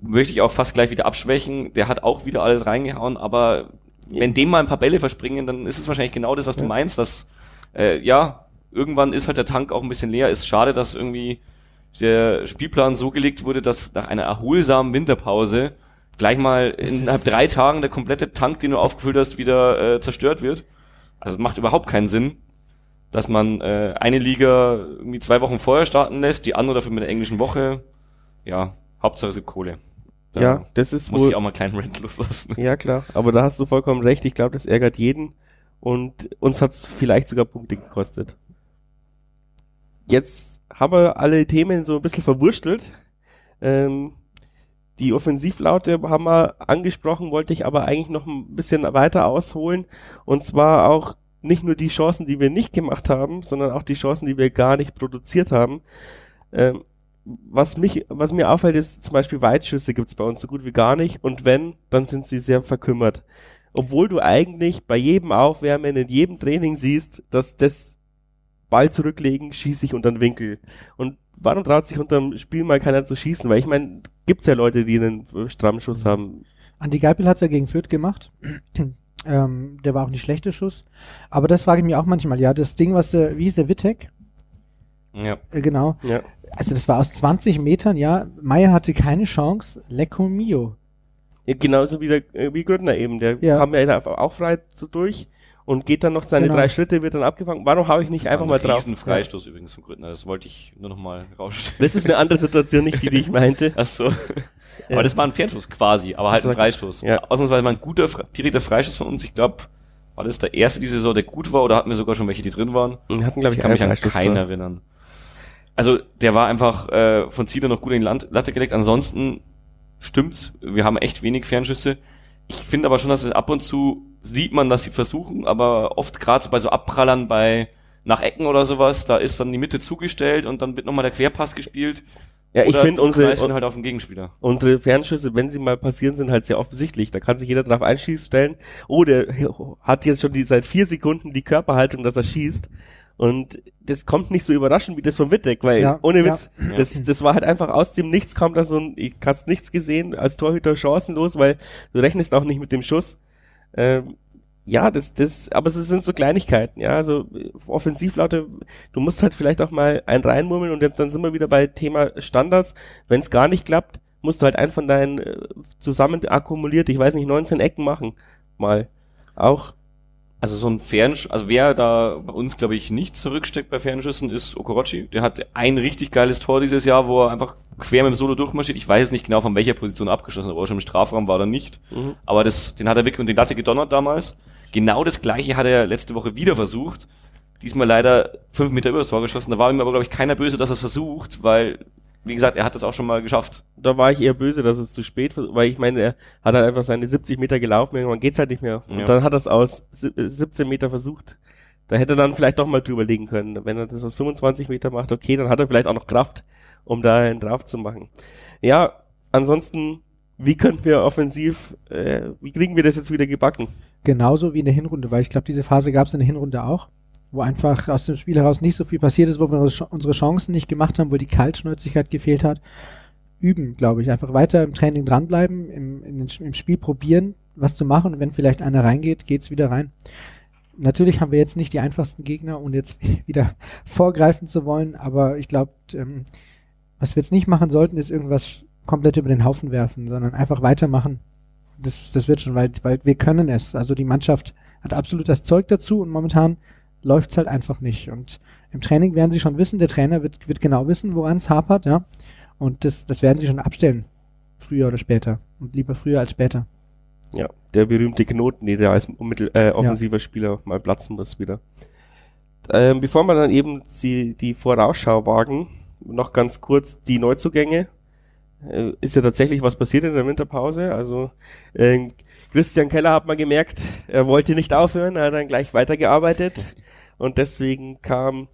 möchte ich auch fast gleich wieder abschwächen. Der hat auch wieder alles reingehauen, aber wenn dem mal ein paar Bälle verspringen, dann ist es wahrscheinlich genau das, was du Ja. meinst, dass, äh, ja, irgendwann ist halt der Tank auch ein bisschen leer. Ist schade, dass irgendwie der Spielplan so gelegt wurde, dass nach einer erholsamen Winterpause gleich mal innerhalb drei Tagen der komplette Tank, den du aufgefüllt hast, wieder äh, zerstört wird. Also macht überhaupt keinen Sinn, dass man äh, eine Liga irgendwie zwei Wochen vorher starten lässt, die andere dafür mit der englischen Woche. Ja, Hauptsache es gibt Kohle. Da ja, das ist muss wohl, ich auch mal einen kleinen Rent loslassen. ja klar, aber da hast du vollkommen recht. Ich glaube, das ärgert jeden und uns hat's vielleicht sogar Punkte gekostet. Jetzt haben wir alle Themen so ein bisschen verwurstelt. Ähm, die Offensivlaute haben wir angesprochen, wollte ich aber eigentlich noch ein bisschen weiter ausholen. Und zwar auch nicht nur die Chancen, die wir nicht gemacht haben, sondern auch die Chancen, die wir gar nicht produziert haben. Ähm, was mich, was mir auffällt, ist zum Beispiel Weitschüsse gibt's bei uns so gut wie gar nicht. Und wenn, dann sind sie sehr verkümmert. Obwohl du eigentlich bei jedem Aufwärmen, in jedem Training siehst, dass das Ball zurücklegen, schieße ich unter den Winkel. Und warum traut sich unterm Spiel mal keiner zu schießen? Weil ich meine, gibt's ja Leute, die einen strammen Schuss haben. Andi Geipel hat's ja gegen Fürth gemacht. Ähm, der war auch nicht schlechter Schuss. Aber das frage ich mich auch manchmal. Ja, das Ding, was der, wie hieß der Wittek? Ja. Äh, genau. Ja. Also das war aus 20 Metern, ja. Meier hatte keine Chance. Lecco mio. Ja, Genauso wie der, äh, wie Grüttner eben. Der Ja. kam ja auch frei so durch und geht dann noch seine Genau. drei Schritte, wird dann abgefangen. Warum habe ich nicht Das einfach war mal drauf? riesen Freistoß übrigens von Grüttner. Das wollte ich nur noch mal rausstellen. Das ist eine andere Situation, nicht die, die ich meinte. Ach so. Aber das war ein Fernschuss quasi, aber halt Das ein war- Freistoß. ja. Ausnahmsweise mal ein guter, direkter Freistoß von uns. Ich glaube, war das der erste diese Saison, der gut war, oder hatten wir sogar schon welche, die drin waren? Wir hatten, glaube Ich ich, kann mich an keinen da. erinnern. Also, der war einfach äh, von Zieler noch gut in die Land Latte gelegt. Ansonsten stimmt's. Wir haben echt wenig Fernschüsse. Ich finde aber schon, dass es ab und zu sieht man, dass sie versuchen, aber oft gerade so bei so Abprallern bei nach Ecken oder sowas, da ist dann die Mitte zugestellt und dann wird nochmal der Querpass gespielt. Ja, ich finde unsere, halt auf den Gegenspieler. unsere Fernschüsse, wenn sie mal passieren, sind halt sehr offensichtlich. Da kann sich jeder drauf einschießen Oh, der hat jetzt schon die, seit vier Sekunden die Körperhaltung, dass er schießt. Und das kommt nicht so überraschend wie das von Wittek, weil Ja, ohne ja. Witz, das, das war halt einfach aus dem Nichts kam da so ein, ich hast nichts gesehen, als Torhüter chancenlos, weil du rechnest auch nicht mit dem Schuss. Ähm, ja, das, das, aber es sind so Kleinigkeiten, ja, also äh, Offensivlaute, du musst halt vielleicht auch mal einen reinmurmeln und dann sind wir wieder bei Thema Standards. Wenn es gar nicht klappt, musst du halt einen von deinen äh, zusammen akkumuliert, ich weiß nicht, 19 Ecken machen. Mal. Auch. Also so ein Fernsch, also wer da bei uns, glaube ich, nicht zurücksteckt bei Fernschüssen, ist Okorochi. Der hat ein richtig geiles Tor dieses Jahr, wo er einfach quer mit dem Solo durchmarschiert. Ich weiß nicht genau, von welcher Position er abgeschossen hat, ob er schon im Strafraum war oder nicht. Mhm. Aber das, den hat er wirklich und den Latte gedonnert damals. Genau das gleiche hat er letzte Woche wieder versucht. Diesmal leider fünf Meter über das Tor geschossen. Da war ihm aber, glaube ich, keiner böse, dass er es versucht, weil, wie gesagt, er hat das auch schon mal geschafft. Da war ich eher böse, dass es zu spät war, weil ich meine, er hat halt einfach seine 70 Meter gelaufen, irgendwann geht's halt nicht mehr. Und Ja. dann hat er es aus si- äh, 17 Meter versucht. Da hätte er dann vielleicht doch mal drüber legen können. Wenn er das aus 25 Meter macht, okay, dann hat er vielleicht auch noch Kraft, um da einen drauf zu machen. Ja, ansonsten, wie könnten wir offensiv, äh, wie kriegen wir das jetzt wieder gebacken? Genauso wie in der Hinrunde, weil ich glaube, diese Phase gab es in der Hinrunde auch, wo einfach aus dem Spiel heraus nicht so viel passiert ist, wo wir unsere Ch- unsere Chancen nicht gemacht haben, wo die Kaltschnäuzigkeit gefehlt hat. Üben, glaube ich. Einfach weiter im Training dranbleiben, im, den, im Spiel probieren, was zu machen. Und wenn vielleicht einer reingeht, geht's wieder rein. Natürlich haben wir jetzt nicht die einfachsten Gegner, um jetzt wieder vorgreifen zu wollen, aber ich glaube, ähm, was wir jetzt nicht machen sollten, ist irgendwas komplett über den Haufen werfen, sondern einfach weitermachen. Das, das wird schon, weil, weil wir können es. Also die Mannschaft hat absolut das Zeug dazu und momentan läuft's halt einfach nicht. Und im Training werden sie schon wissen, der Trainer wird, wird genau wissen, woran es hapert, ja. Und das, das werden sie schon abstellen. Früher oder später. Und lieber früher als später. Ja, der berühmte Knoten, der als mittel, äh, offensiver Spieler mal platzen muss wieder. Ähm, bevor wir dann eben die, die Vorausschau wagen, noch ganz kurz die Neuzugänge. Äh, ist ja tatsächlich was passiert in der Winterpause. Also äh, Christian Keller hat mal gemerkt, er wollte nicht aufhören, er hat dann gleich weitergearbeitet und deswegen kam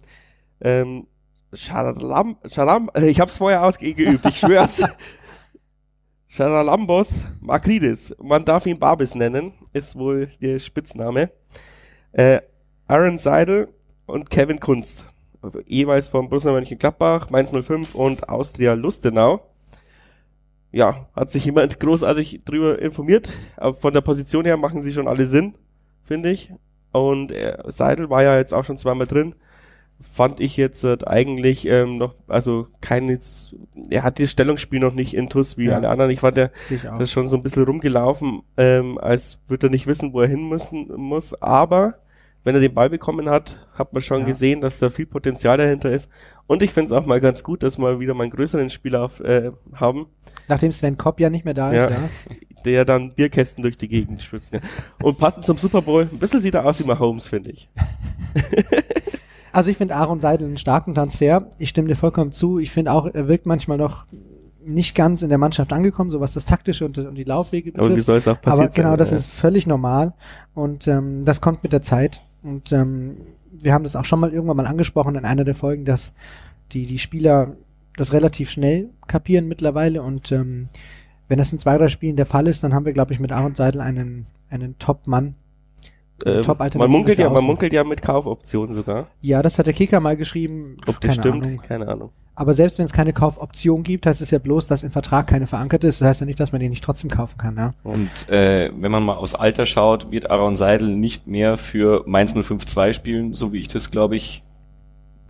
ähm, Schalam, Schalam, äh, ich hab's vorher ausgeübt, ich schwör's. Charalambos Makridis, man darf ihn Babis nennen, ist wohl der Spitzname. Äh, Aaron Seidel und Kevin Kunst, jeweils von Borussia Mönchengladbach, Mainz 05 und Austria Lustenau. ja, hat sich jemand großartig drüber informiert. Aber von der Position her machen sie schon alle Sinn, finde ich. Und äh, Seidel war ja jetzt auch schon zweimal drin. Fand ich jetzt äh, eigentlich ähm, noch, also kein jetzt, er hat das Stellungsspiel noch nicht in TUS wie Ja. alle anderen. Ich fand, er das ist schon so ein bisschen rumgelaufen, ähm, als würde er nicht wissen, wo er hin müssen muss. Aber wenn er den Ball bekommen hat, hat man schon Ja. gesehen, dass da viel Potenzial dahinter ist. Und ich finde es auch mal ganz gut, dass wir wieder mal einen größeren Spieler auf, äh, haben, Nachdem Sven Kopp ja nicht mehr da Ja. ist, ja. der dann Bierkästen durch die Gegend spritzt. Ne? Und passend zum Super Bowl, ein bisschen sieht er aus wie Mahomes, finde ich. Also ich finde Aaron Seidel einen starken Transfer. Ich stimme dir vollkommen zu. Ich finde auch, er wirkt manchmal noch nicht ganz in der Mannschaft angekommen, so was das Taktische und, und die Laufwege Aber wie betrifft. soll es auch passieren? Aber genau, das ist völlig normal und ähm, das kommt mit der Zeit. Und ähm, wir haben das auch schon mal irgendwann mal angesprochen in einer der Folgen, dass die, die Spieler das relativ schnell kapieren mittlerweile und ähm, wenn das in zwei, drei Spielen der Fall ist, dann haben wir, glaube ich, mit Aaron Seidel einen, einen Top-Mann. ähm, Top-Alternative man munkelt ja, man munkelt ja mit Kaufoptionen sogar. Ja, das hat der Kicker mal geschrieben. Ob das Keine stimmt, Ahnung. keine Ahnung. Aber selbst wenn es keine Kaufoption gibt, heißt es ja bloß, dass im Vertrag keine verankert ist. Das heißt ja nicht, dass man den nicht trotzdem kaufen kann. Ja? Und äh, wenn man mal aufs Alter schaut, wird Aaron Seidel nicht mehr für Mainz 052 spielen, so wie ich das, glaube ich,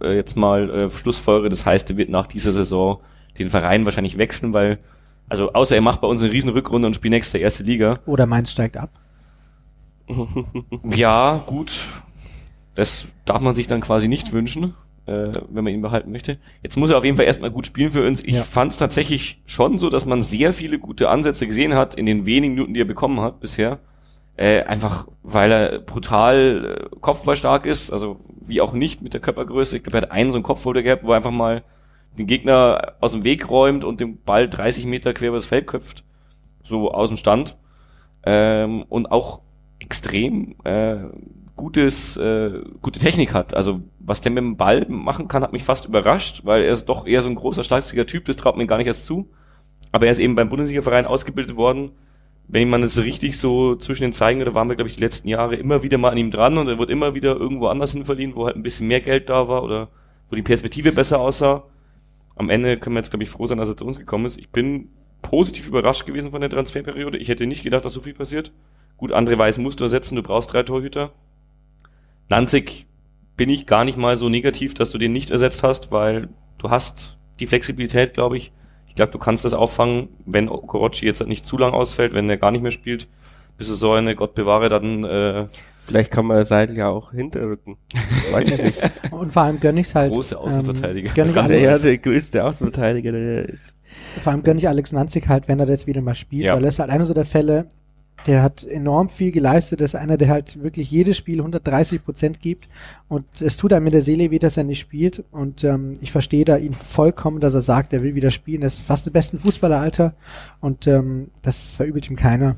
äh, jetzt mal äh, schlussfolgere. Das heißt, er wird nach dieser Saison den Verein wahrscheinlich wechseln, weil, also außer er macht bei uns eine riesen Rückrunde und spielt nächste erste Liga. Oder Mainz steigt ab. Ja, gut. Das darf man sich dann quasi nicht wünschen, äh, wenn man ihn behalten möchte. Jetzt muss er auf jeden Fall erstmal gut spielen für uns. Ich Ja. fand es tatsächlich schon so, dass man sehr viele gute Ansätze gesehen hat in den wenigen Minuten, die er bekommen hat bisher. Äh, einfach weil er brutal äh, kopfballstark ist, also wie auch nicht mit der Körpergröße. Ich glaube, er hat einen so einen Kopfholder gehabt, wo er einfach mal den Gegner aus dem Weg räumt und den Ball 30 Meter quer übers Feld köpft. So aus dem Stand. Ähm, und auch extrem äh, gutes, äh, gute Technik hat. Also was der mit dem Ball machen kann, hat mich fast überrascht, weil er ist doch eher so ein großer, starksiger Typ, das traut mir gar nicht erst zu. Aber er ist eben beim Bundesliga-Verein ausgebildet worden. Wenn man es richtig so zwischen den Zeigen, da waren wir, glaube ich, die letzten Jahre immer wieder mal an ihm dran und er wurde immer wieder irgendwo anders hin verliehen, wo halt ein bisschen mehr Geld da war oder wo die Perspektive besser aussah. Am Ende können wir jetzt, glaube ich, froh sein, dass er zu uns gekommen ist. Ich bin positiv überrascht gewesen von der Transferperiode. Ich hätte nicht gedacht, dass so viel passiert. Gut, André Weiß musst du ersetzen, du brauchst drei Torhüter. Nanzig bin ich gar nicht mal so negativ, dass du den nicht ersetzt hast, weil du hast die Flexibilität, glaube ich. Ich glaube, du kannst das auffangen, wenn Okorochi jetzt nicht zu lang ausfällt, wenn er gar nicht mehr spielt. Bis so eine, Gott bewahre, dann äh, Vielleicht kann man Seidel ja auch hinterrücken. Weiß ich nicht. Und vor allem gönne ich halt. Große Außenverteidiger. Ähm, Das Ganze Der, Alex, ja, der größte Außenverteidiger. Der, vor allem gönne ich Alex Nanzig halt, wenn er jetzt wieder mal spielt, Ja. weil er ist halt einer so der Fälle, der hat enorm viel geleistet, ist einer, der halt wirklich jedes Spiel 130 Prozent gibt und es tut einem in der Seele weh, dass er nicht spielt und ähm, ich verstehe da ihn vollkommen, dass er sagt, er will wieder spielen, er ist fast der besten Fußballeralter und ähm, das verübelt ihm keiner.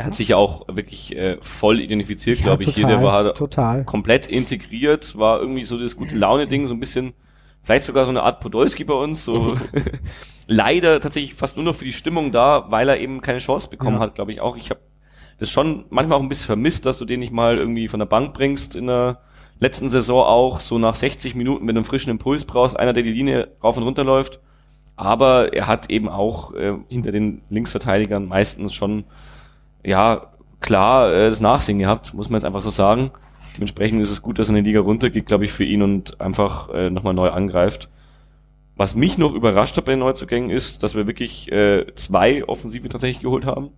Er hat sich ja auch wirklich äh, voll identifiziert, Ja, glaube ich. total, Jeder war total. komplett integriert, war irgendwie so das gute Laune-Ding, so ein bisschen, vielleicht sogar so eine Art Podolski bei uns, so leider tatsächlich fast nur noch für die Stimmung da, weil er eben keine Chance bekommen Ja. hat, glaube ich auch. Ich habe das schon manchmal auch ein bisschen vermisst, dass du den nicht mal irgendwie von der Bank bringst in der letzten Saison auch, so nach 60 Minuten mit einem frischen Impuls brauchst, einer, der die Linie rauf und runter läuft. Aber er hat eben auch äh, hinter den Linksverteidigern meistens schon, ja, klar, äh, das Nachsehen gehabt, muss man jetzt einfach so sagen. Dementsprechend ist es gut, dass er in die Liga runtergeht, glaube ich, für ihn und einfach äh, nochmal neu angreift. Was mich noch überrascht hat bei den Neuzugängen ist, dass wir wirklich äh, zwei Offensive tatsächlich geholt haben.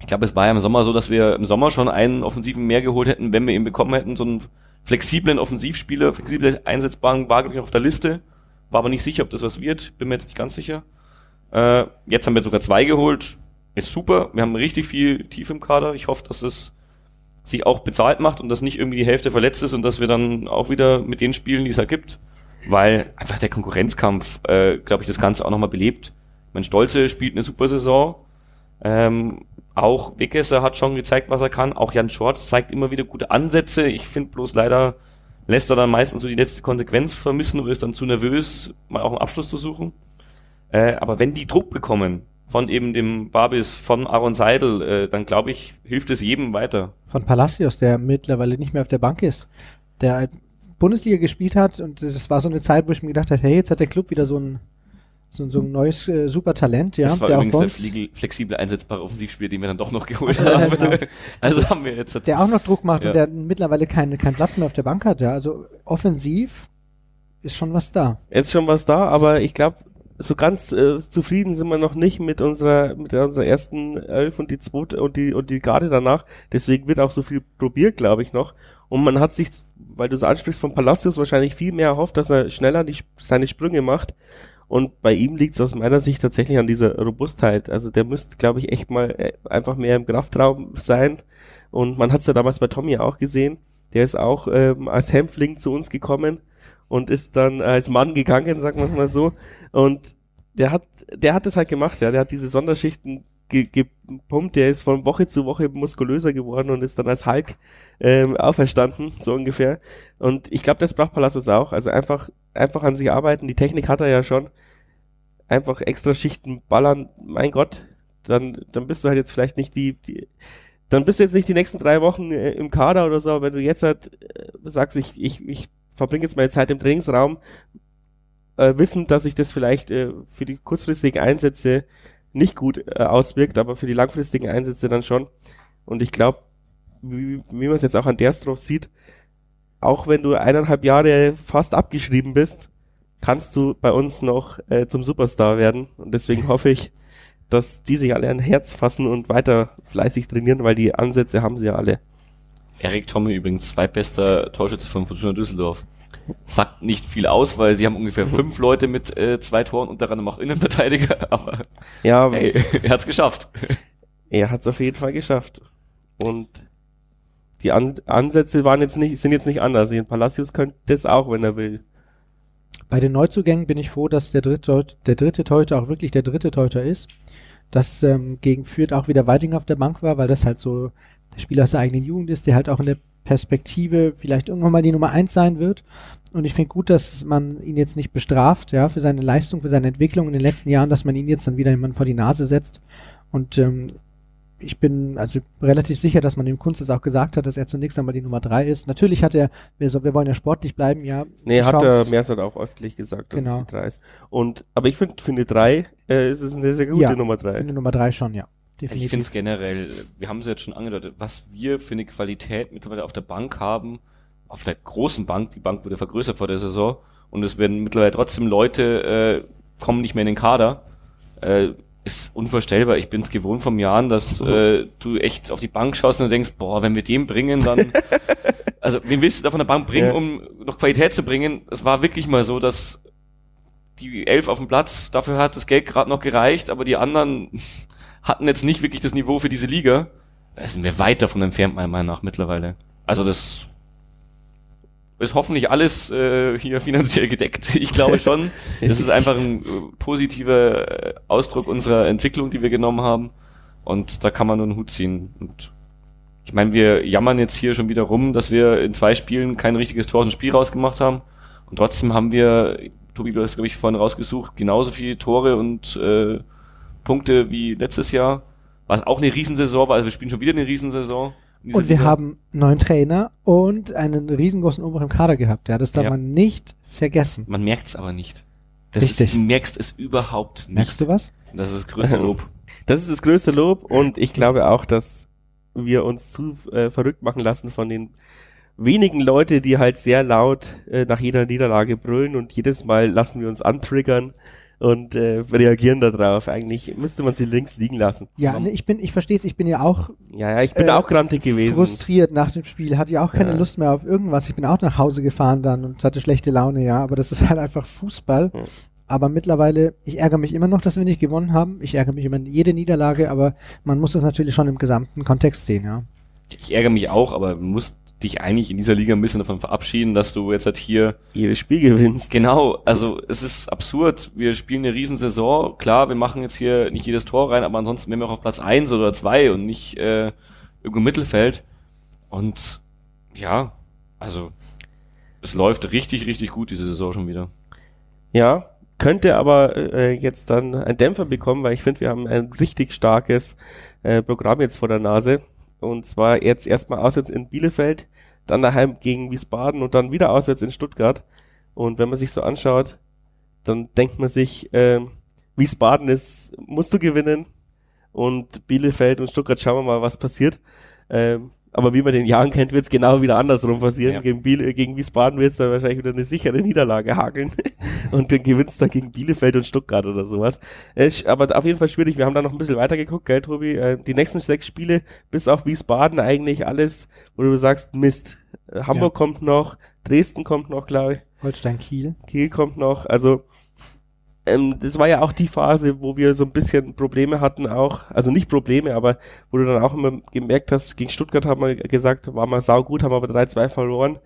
Ich glaube, es war ja im Sommer so, dass wir im Sommer schon einen Offensiven mehr geholt hätten, wenn wir ihn bekommen hätten. So einen flexiblen Offensivspieler, flexibel einsetzbaren war, glaube ich, auf der Liste. War aber nicht sicher, ob das was wird. Bin mir jetzt nicht ganz sicher. Äh, jetzt haben wir sogar zwei geholt. Ist super. Wir haben richtig viel tief im Kader. Ich hoffe, dass es sich auch bezahlt macht und dass nicht irgendwie die Hälfte verletzt ist und dass wir dann auch wieder mit den Spielen, die es halt gibt, weil einfach der Konkurrenzkampf, äh, glaube ich, das Ganze auch nochmal belebt. Mein Stolze spielt eine super Saison. Ähm, auch Wickeser hat schon gezeigt, was er kann. Auch Jan Schwarz zeigt immer wieder gute Ansätze. Ich finde bloß leider lässt er dann meistens so die letzte Konsequenz vermissen oder ist dann zu nervös, mal auch einen Abschluss zu suchen. Äh, aber wenn die Druck bekommen von eben dem Babis, von Aaron Seidel, äh, dann glaube ich, hilft es jedem weiter. Von Palacios, der mittlerweile nicht mehr auf der Bank ist, der halt Bundesliga gespielt hat und das war so eine Zeit, wo ich mir gedacht habe, hey, jetzt hat der Club wieder so einen So, so ein neues äh, super Talent, ja. das war der, auch übrigens der flexible einsetzbare Offensivspieler, den wir dann doch noch geholt Ja, haben. genau. Also haben wir jetzt der auch noch Druck macht Ja. und der mittlerweile keinen keinen Platz mehr auf der Bank hat, ja. Also offensiv ist schon was da. ist schon was da, aber ich glaube, so ganz äh, zufrieden sind wir noch nicht mit unserer mit unserer ersten Elf und die zweite und die und die Garde danach. Deswegen wird auch so viel probiert, glaube ich noch. Und man hat sich, weil du so ansprichst, von Palacios wahrscheinlich viel mehr erhofft, dass er schneller die, seine Sprünge macht. Und bei ihm liegt es aus meiner Sicht tatsächlich an dieser Robustheit. Also der müsste, glaube ich, echt mal äh, einfach mehr im Kraftraum sein. Und man hat es ja damals bei Tommy auch gesehen. Der ist auch ähm, als Hämpfling zu uns gekommen und ist dann als Mann gegangen, sagen wir mal so. Und der hat, der hat es halt gemacht, ja. Der hat diese Sonderschichten ge gepumpt, der ist von Woche zu Woche muskulöser geworden und ist dann als Hulk ähm, auferstanden, so ungefähr. Und ich glaube, das braucht Palacios auch. Also einfach, einfach an sich arbeiten. Die Technik hat er ja schon. Einfach extra Schichten ballern. Mein Gott, dann, dann bist du halt jetzt vielleicht nicht die, die dann bist du jetzt nicht die nächsten drei Wochen äh, im Kader oder so, wenn du jetzt halt äh, sagst, ich, ich, ich verbringe jetzt meine Zeit im Trainingsraum, äh, wissend, dass sich das vielleicht äh, für die kurzfristigen Einsätze nicht gut äh, auswirkt, aber für die langfristigen Einsätze dann schon. Und ich glaube, wie, wie man es jetzt auch an Derstroph sieht, auch wenn du eineinhalb Jahre fast abgeschrieben bist, kannst du bei uns noch äh, zum Superstar werden. Und deswegen hoffe ich, dass die sich alle ein Herz fassen und weiter fleißig trainieren, weil die Ansätze haben sie ja alle. Erik Tomme übrigens zweitbester Torschütze von Fortuna Düsseldorf. Sagt nicht viel aus, weil sie haben ungefähr fünf Leute mit äh, zwei Toren, unter anderem auch Innenverteidiger, aber Ja, hey, er hat's geschafft. er hat es auf jeden Fall geschafft. Und die An Ansätze waren jetzt nicht, sind jetzt nicht anders. In Palacios könnte das auch, wenn er will. Bei den Neuzugängen bin ich froh, dass der dritte, der dritte Torhüter auch wirklich der dritte Torhüter ist. Dass ähm, gegen Fürth auch wieder Weiding auf der Bank war, weil das halt so der Spieler aus der eigenen Jugend ist, der halt auch in der Perspektive vielleicht irgendwann mal die Nummer eins sein wird. Und ich finde gut, dass man ihn jetzt nicht bestraft, ja, für seine Leistung, für seine Entwicklung in den letzten Jahren, dass man ihn jetzt dann wieder jemand vor die Nase setzt. Und ähm, ich bin also relativ sicher, dass man dem Kunst es auch gesagt hat, dass er zunächst einmal die Nummer drei ist. Natürlich hat er, wir, so, wir wollen ja sportlich bleiben, ja. Nee, hat er Mersat auch öffentlich gesagt, dass Genau. es die drei ist. Und, aber ich finde, für eine drei äh, ist es eine sehr gute Ja. Nummer drei. Finde Nummer drei schon, ja. Also ich Definitiv. finde es generell, wir haben es jetzt schon angedeutet, was wir für eine Qualität mittlerweile auf der Bank haben, auf der großen Bank, die Bank wurde vergrößert vor der Saison und es werden mittlerweile trotzdem Leute, äh, kommen nicht mehr in den Kader, äh, ist unvorstellbar. Ich bin es gewohnt vom Jahren, dass äh, du echt auf die Bank schaust und denkst, boah, wenn wir den bringen, dann also wen willst du da von der Bank bringen, Ja. um noch Qualität zu bringen? Es war wirklich mal so, dass die Elf auf dem Platz, dafür hat das Geld gerade noch gereicht, aber die anderen hatten jetzt nicht wirklich das Niveau für diese Liga. Da sind wir weit davon entfernt, meiner Meinung nach, mittlerweile. Also das ist hoffentlich alles äh, hier finanziell gedeckt. Ich glaube schon. Das ist einfach ein äh, positiver äh, Ausdruck unserer Entwicklung, die wir genommen haben. Und da kann man nur einen Hut ziehen. Und ich meine, wir jammern jetzt hier schon wieder rum, dass wir in zwei Spielen kein richtiges Tor aus dem Spiel rausgemacht haben. Und trotzdem haben wir, Tobi, du hast, glaube ich, vorhin rausgesucht, genauso viele Tore und äh, Punkte wie letztes Jahr. Was auch eine Riesensaison war. Also wir spielen schon wieder eine Riesensaison. Und wir Liga. haben neuen Trainer und einen riesengroßen Umbruch im Kader gehabt. Ja, das darf Ja. man nicht vergessen. Man merkt es aber nicht. Das Richtig. Ist, du merkst es überhaupt nicht. Merkst du was? Das ist das größte Lob. Das ist das größte Lob und ich glaube auch, dass wir uns zu äh, verrückt machen lassen von den wenigen Leute, die halt sehr laut äh, nach jeder Niederlage brüllen und jedes Mal lassen wir uns antriggern und äh, reagieren darauf. Eigentlich müsste man sie links liegen lassen. Ja, Man- ne, ich bin, ich verstehe es, ich bin ja auch Ja, ja, ich bin Äh, auch grantig gewesen. frustriert nach dem Spiel, hatte ja auch keine Ja. Lust mehr auf irgendwas. Ich bin auch nach Hause gefahren dann und hatte schlechte Laune, ja, aber das ist halt einfach Fußball. Ja. Aber mittlerweile, ich ärgere mich immer noch, dass wir nicht gewonnen haben. Ich ärgere mich über jede Niederlage, aber man muss das natürlich schon im gesamten Kontext sehen, ja. Ich ärgere mich auch, aber du musst dich eigentlich in dieser Liga ein bisschen davon verabschieden, dass du jetzt halt hier Jedes Spiel gewinnst. Genau, also es ist absurd. Wir spielen eine Riesensaison. Klar, wir machen jetzt hier nicht jedes Tor rein, aber ansonsten wären wir auch auf Platz eins oder zwei und nicht äh, irgendwo im Mittelfeld. Und ja, also es läuft richtig, richtig gut diese Saison schon wieder. Ja, könnte aber äh, jetzt dann einen Dämpfer bekommen, weil ich finde, wir haben ein richtig starkes äh, Programm jetzt vor der Nase. Und zwar jetzt erstmal auswärts in Bielefeld, dann daheim gegen Wiesbaden und dann wieder auswärts in Stuttgart. Und wenn man sich so anschaut, dann denkt man sich, ähm, Wiesbaden ist, musst du gewinnen. Und Bielefeld und Stuttgart schauen wir mal, was passiert. Ähm, aber wie man den Jahren kennt, wird es genau wieder andersrum passieren. Ja. Gegen, Biele, gegen Wiesbaden wird es dann wahrscheinlich wieder eine sichere Niederlage hageln. und dann gewinnst dann gegen Bielefeld und Stuttgart oder sowas. Äh, sch- aber auf jeden Fall schwierig. Wir haben da noch ein bisschen weiter geguckt, gell, Tobi? Äh, die nächsten sechs Spiele, bis auf Wiesbaden eigentlich alles, wo du sagst, Mist. Äh, Hamburg kommt noch, Dresden kommt noch, glaube ich. Holstein Kiel. Kiel kommt noch. Also ähm, das war ja auch die Phase, wo wir so ein bisschen Probleme hatten auch, also nicht Probleme, aber wo du dann auch immer gemerkt hast, gegen Stuttgart haben wir gesagt, war mal saugut, haben aber 3-2 verloren.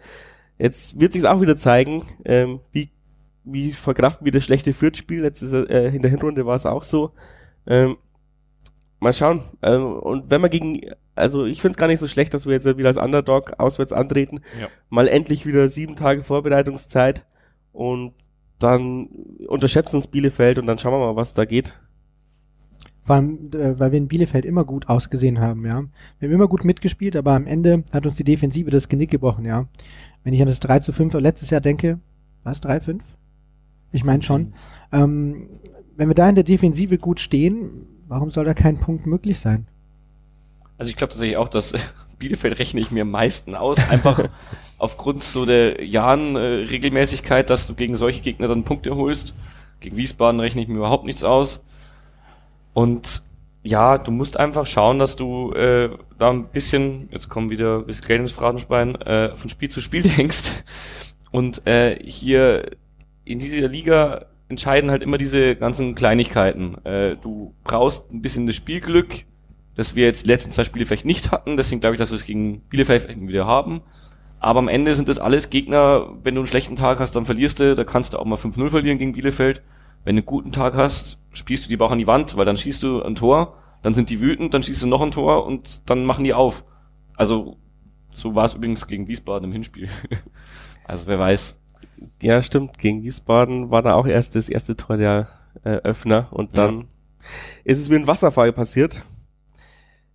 Jetzt wird sich auch wieder zeigen, ähm, wie, wie verkraften wir das schlechte Fürth-Spiel. Letztes, äh, in der Hinrunde war es auch so. Ähm, mal schauen. Ähm, und wenn wir gegen, also ich finde es gar nicht so schlecht, dass wir jetzt wieder als Underdog auswärts antreten. Ja. Mal endlich wieder sieben Tage Vorbereitungszeit und dann unterschätzen uns Bielefeld und dann schauen wir mal, was da geht. Vor allem, äh, weil wir in Bielefeld immer gut ausgesehen haben, ja. Wir haben immer gut mitgespielt, aber am Ende hat uns die Defensive das Genick gebrochen, ja. Wenn ich an das 3 zu 5 letztes Jahr denke, was, 3, 5? Ich meine schon. Ähm, wenn wir da in der Defensive gut stehen, warum soll da kein Punkt möglich sein? Also ich glaube tatsächlich auch, dass Bielefeld rechne ich mir am meisten aus, einfach aufgrund so der Jahren äh, Regelmäßigkeit, dass du gegen solche Gegner dann Punkte holst. Gegen Wiesbaden rechne ich mir überhaupt nichts aus. Und ja, du musst einfach schauen, dass du äh, da ein bisschen, jetzt kommen wieder ein bisschen Phrasenschwein, äh, von Spiel zu Spiel denkst. Und äh, hier in dieser Liga entscheiden halt immer diese ganzen Kleinigkeiten. Äh, du brauchst ein bisschen das Spielglück, das wir jetzt die letzten zwei Spiele vielleicht nicht hatten. Deswegen glaube ich, dass wir es gegen Bielefeld wieder haben. Aber am Ende sind das alles Gegner, wenn du einen schlechten Tag hast, dann verlierst du, da kannst du auch mal 5-0 verlieren gegen Bielefeld. Wenn du einen guten Tag hast, spielst du die Bauch an die Wand, weil dann schießt du ein Tor, dann sind die wütend, dann schießt du noch ein Tor und dann machen die auf. Also, so war es übrigens gegen Wiesbaden im Hinspiel. also, wer weiß. Ja, stimmt. Gegen Wiesbaden war da auch erst das erste Tor der äh, Öffner und Ja. dann ist es wie ein Wasserfall passiert.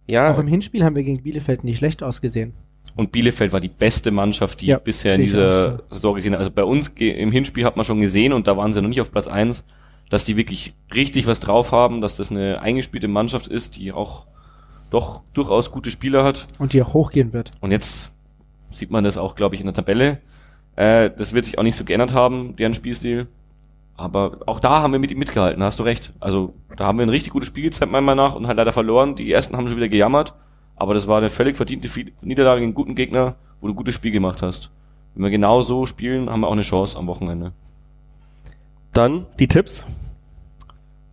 Ja, Auch im Hinspiel haben wir gegen Bielefeld nicht schlecht ausgesehen. Und Bielefeld war die beste Mannschaft, die Ja, ich bisher in dieser Saison gesehen habe. Also bei uns im Hinspiel hat man schon gesehen, und da waren sie noch nicht auf Platz eins, dass die wirklich richtig was drauf haben, dass das eine eingespielte Mannschaft ist, die auch doch durchaus gute Spieler hat. Und die auch hochgehen wird. Und jetzt sieht man das auch, glaube ich, in der Tabelle. Äh, das wird sich auch nicht so geändert haben, deren Spielstil. Aber auch da haben wir mit ihm mitgehalten, hast du recht. Also da haben wir ein richtig gutes Spiel gezeigt, meiner Meinung nach, und halt leider verloren. Die ersten haben schon wieder gejammert, aber das war eine völlig verdiente Niederlage gegen einen guten Gegner, wo du ein gutes Spiel gemacht hast. Wenn wir genau so spielen, haben wir auch eine Chance am Wochenende. dann die Tipps.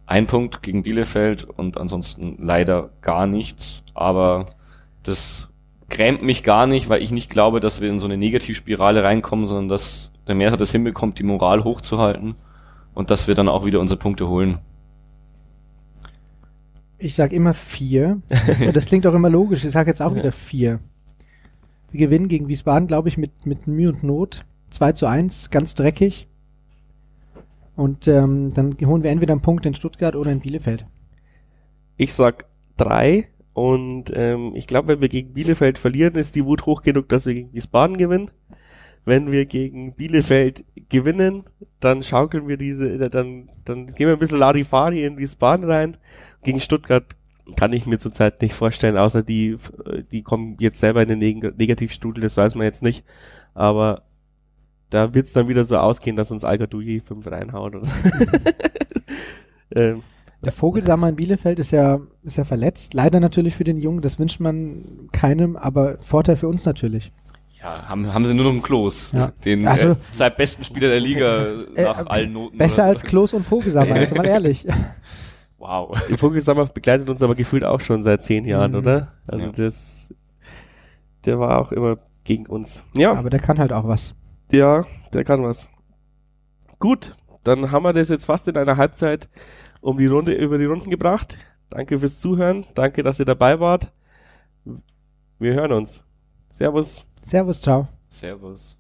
Ein Punkt gegen Bielefeld und ansonsten leider gar nichts. Aber das grämt mich gar nicht, weil ich nicht glaube, dass wir in so eine Negativspirale reinkommen, sondern dass der Mercer das hinbekommt, die Moral hochzuhalten und dass wir dann auch wieder unsere Punkte holen. Ich sag immer vier. Und das klingt auch immer logisch. Ich sage jetzt auch Ja. wieder vier. Wir gewinnen gegen Wiesbaden, glaube ich, mit, mit Mühe und Not. 2 zu 1, ganz dreckig. Und ähm, dann holen wir entweder einen Punkt in Stuttgart oder in Bielefeld. Ich sag drei und ähm, ich glaube, wenn wir gegen Bielefeld verlieren, ist die Wut hoch genug, dass wir gegen Wiesbaden gewinnen. Wenn wir gegen Bielefeld gewinnen, dann schaukeln wir diese, äh, dann, dann gehen wir ein bisschen Larifari in Wiesbaden rein. Gegen Stuttgart kann ich mir zurzeit nicht vorstellen, außer die, äh, die kommen jetzt selber in den Neg Negativstudel, das weiß man jetzt nicht. Aber da wird's dann wieder so ausgehen, dass uns Al-Gadoui fünf reinhaut. Oder? ähm, Der Vogelsammer in Bielefeld ist ja, ist ja verletzt. Leider natürlich für den Jungen, das wünscht man keinem, aber Vorteil für uns natürlich. Ja, haben, haben sie nur noch einen Klos. Ja. Den Also- äh, seit besten Spieler der Liga Äh, nach äh, allen Noten. Besser als. Klos und Vogelsammer, also mal ehrlich. Wow. Die Vogelsammer begleitet uns aber gefühlt auch schon seit zehn Jahren, Mhm. oder? Also Ja. das, der war auch immer gegen uns. Ja, Aber der kann halt auch was. ja, der kann was. Gut, dann haben wir das jetzt fast in einer Halbzeit um die Runde, über die Runden gebracht. Danke fürs Zuhören. Danke, dass ihr dabei wart. Wir hören uns. Servus. Servus, ciao. Servus.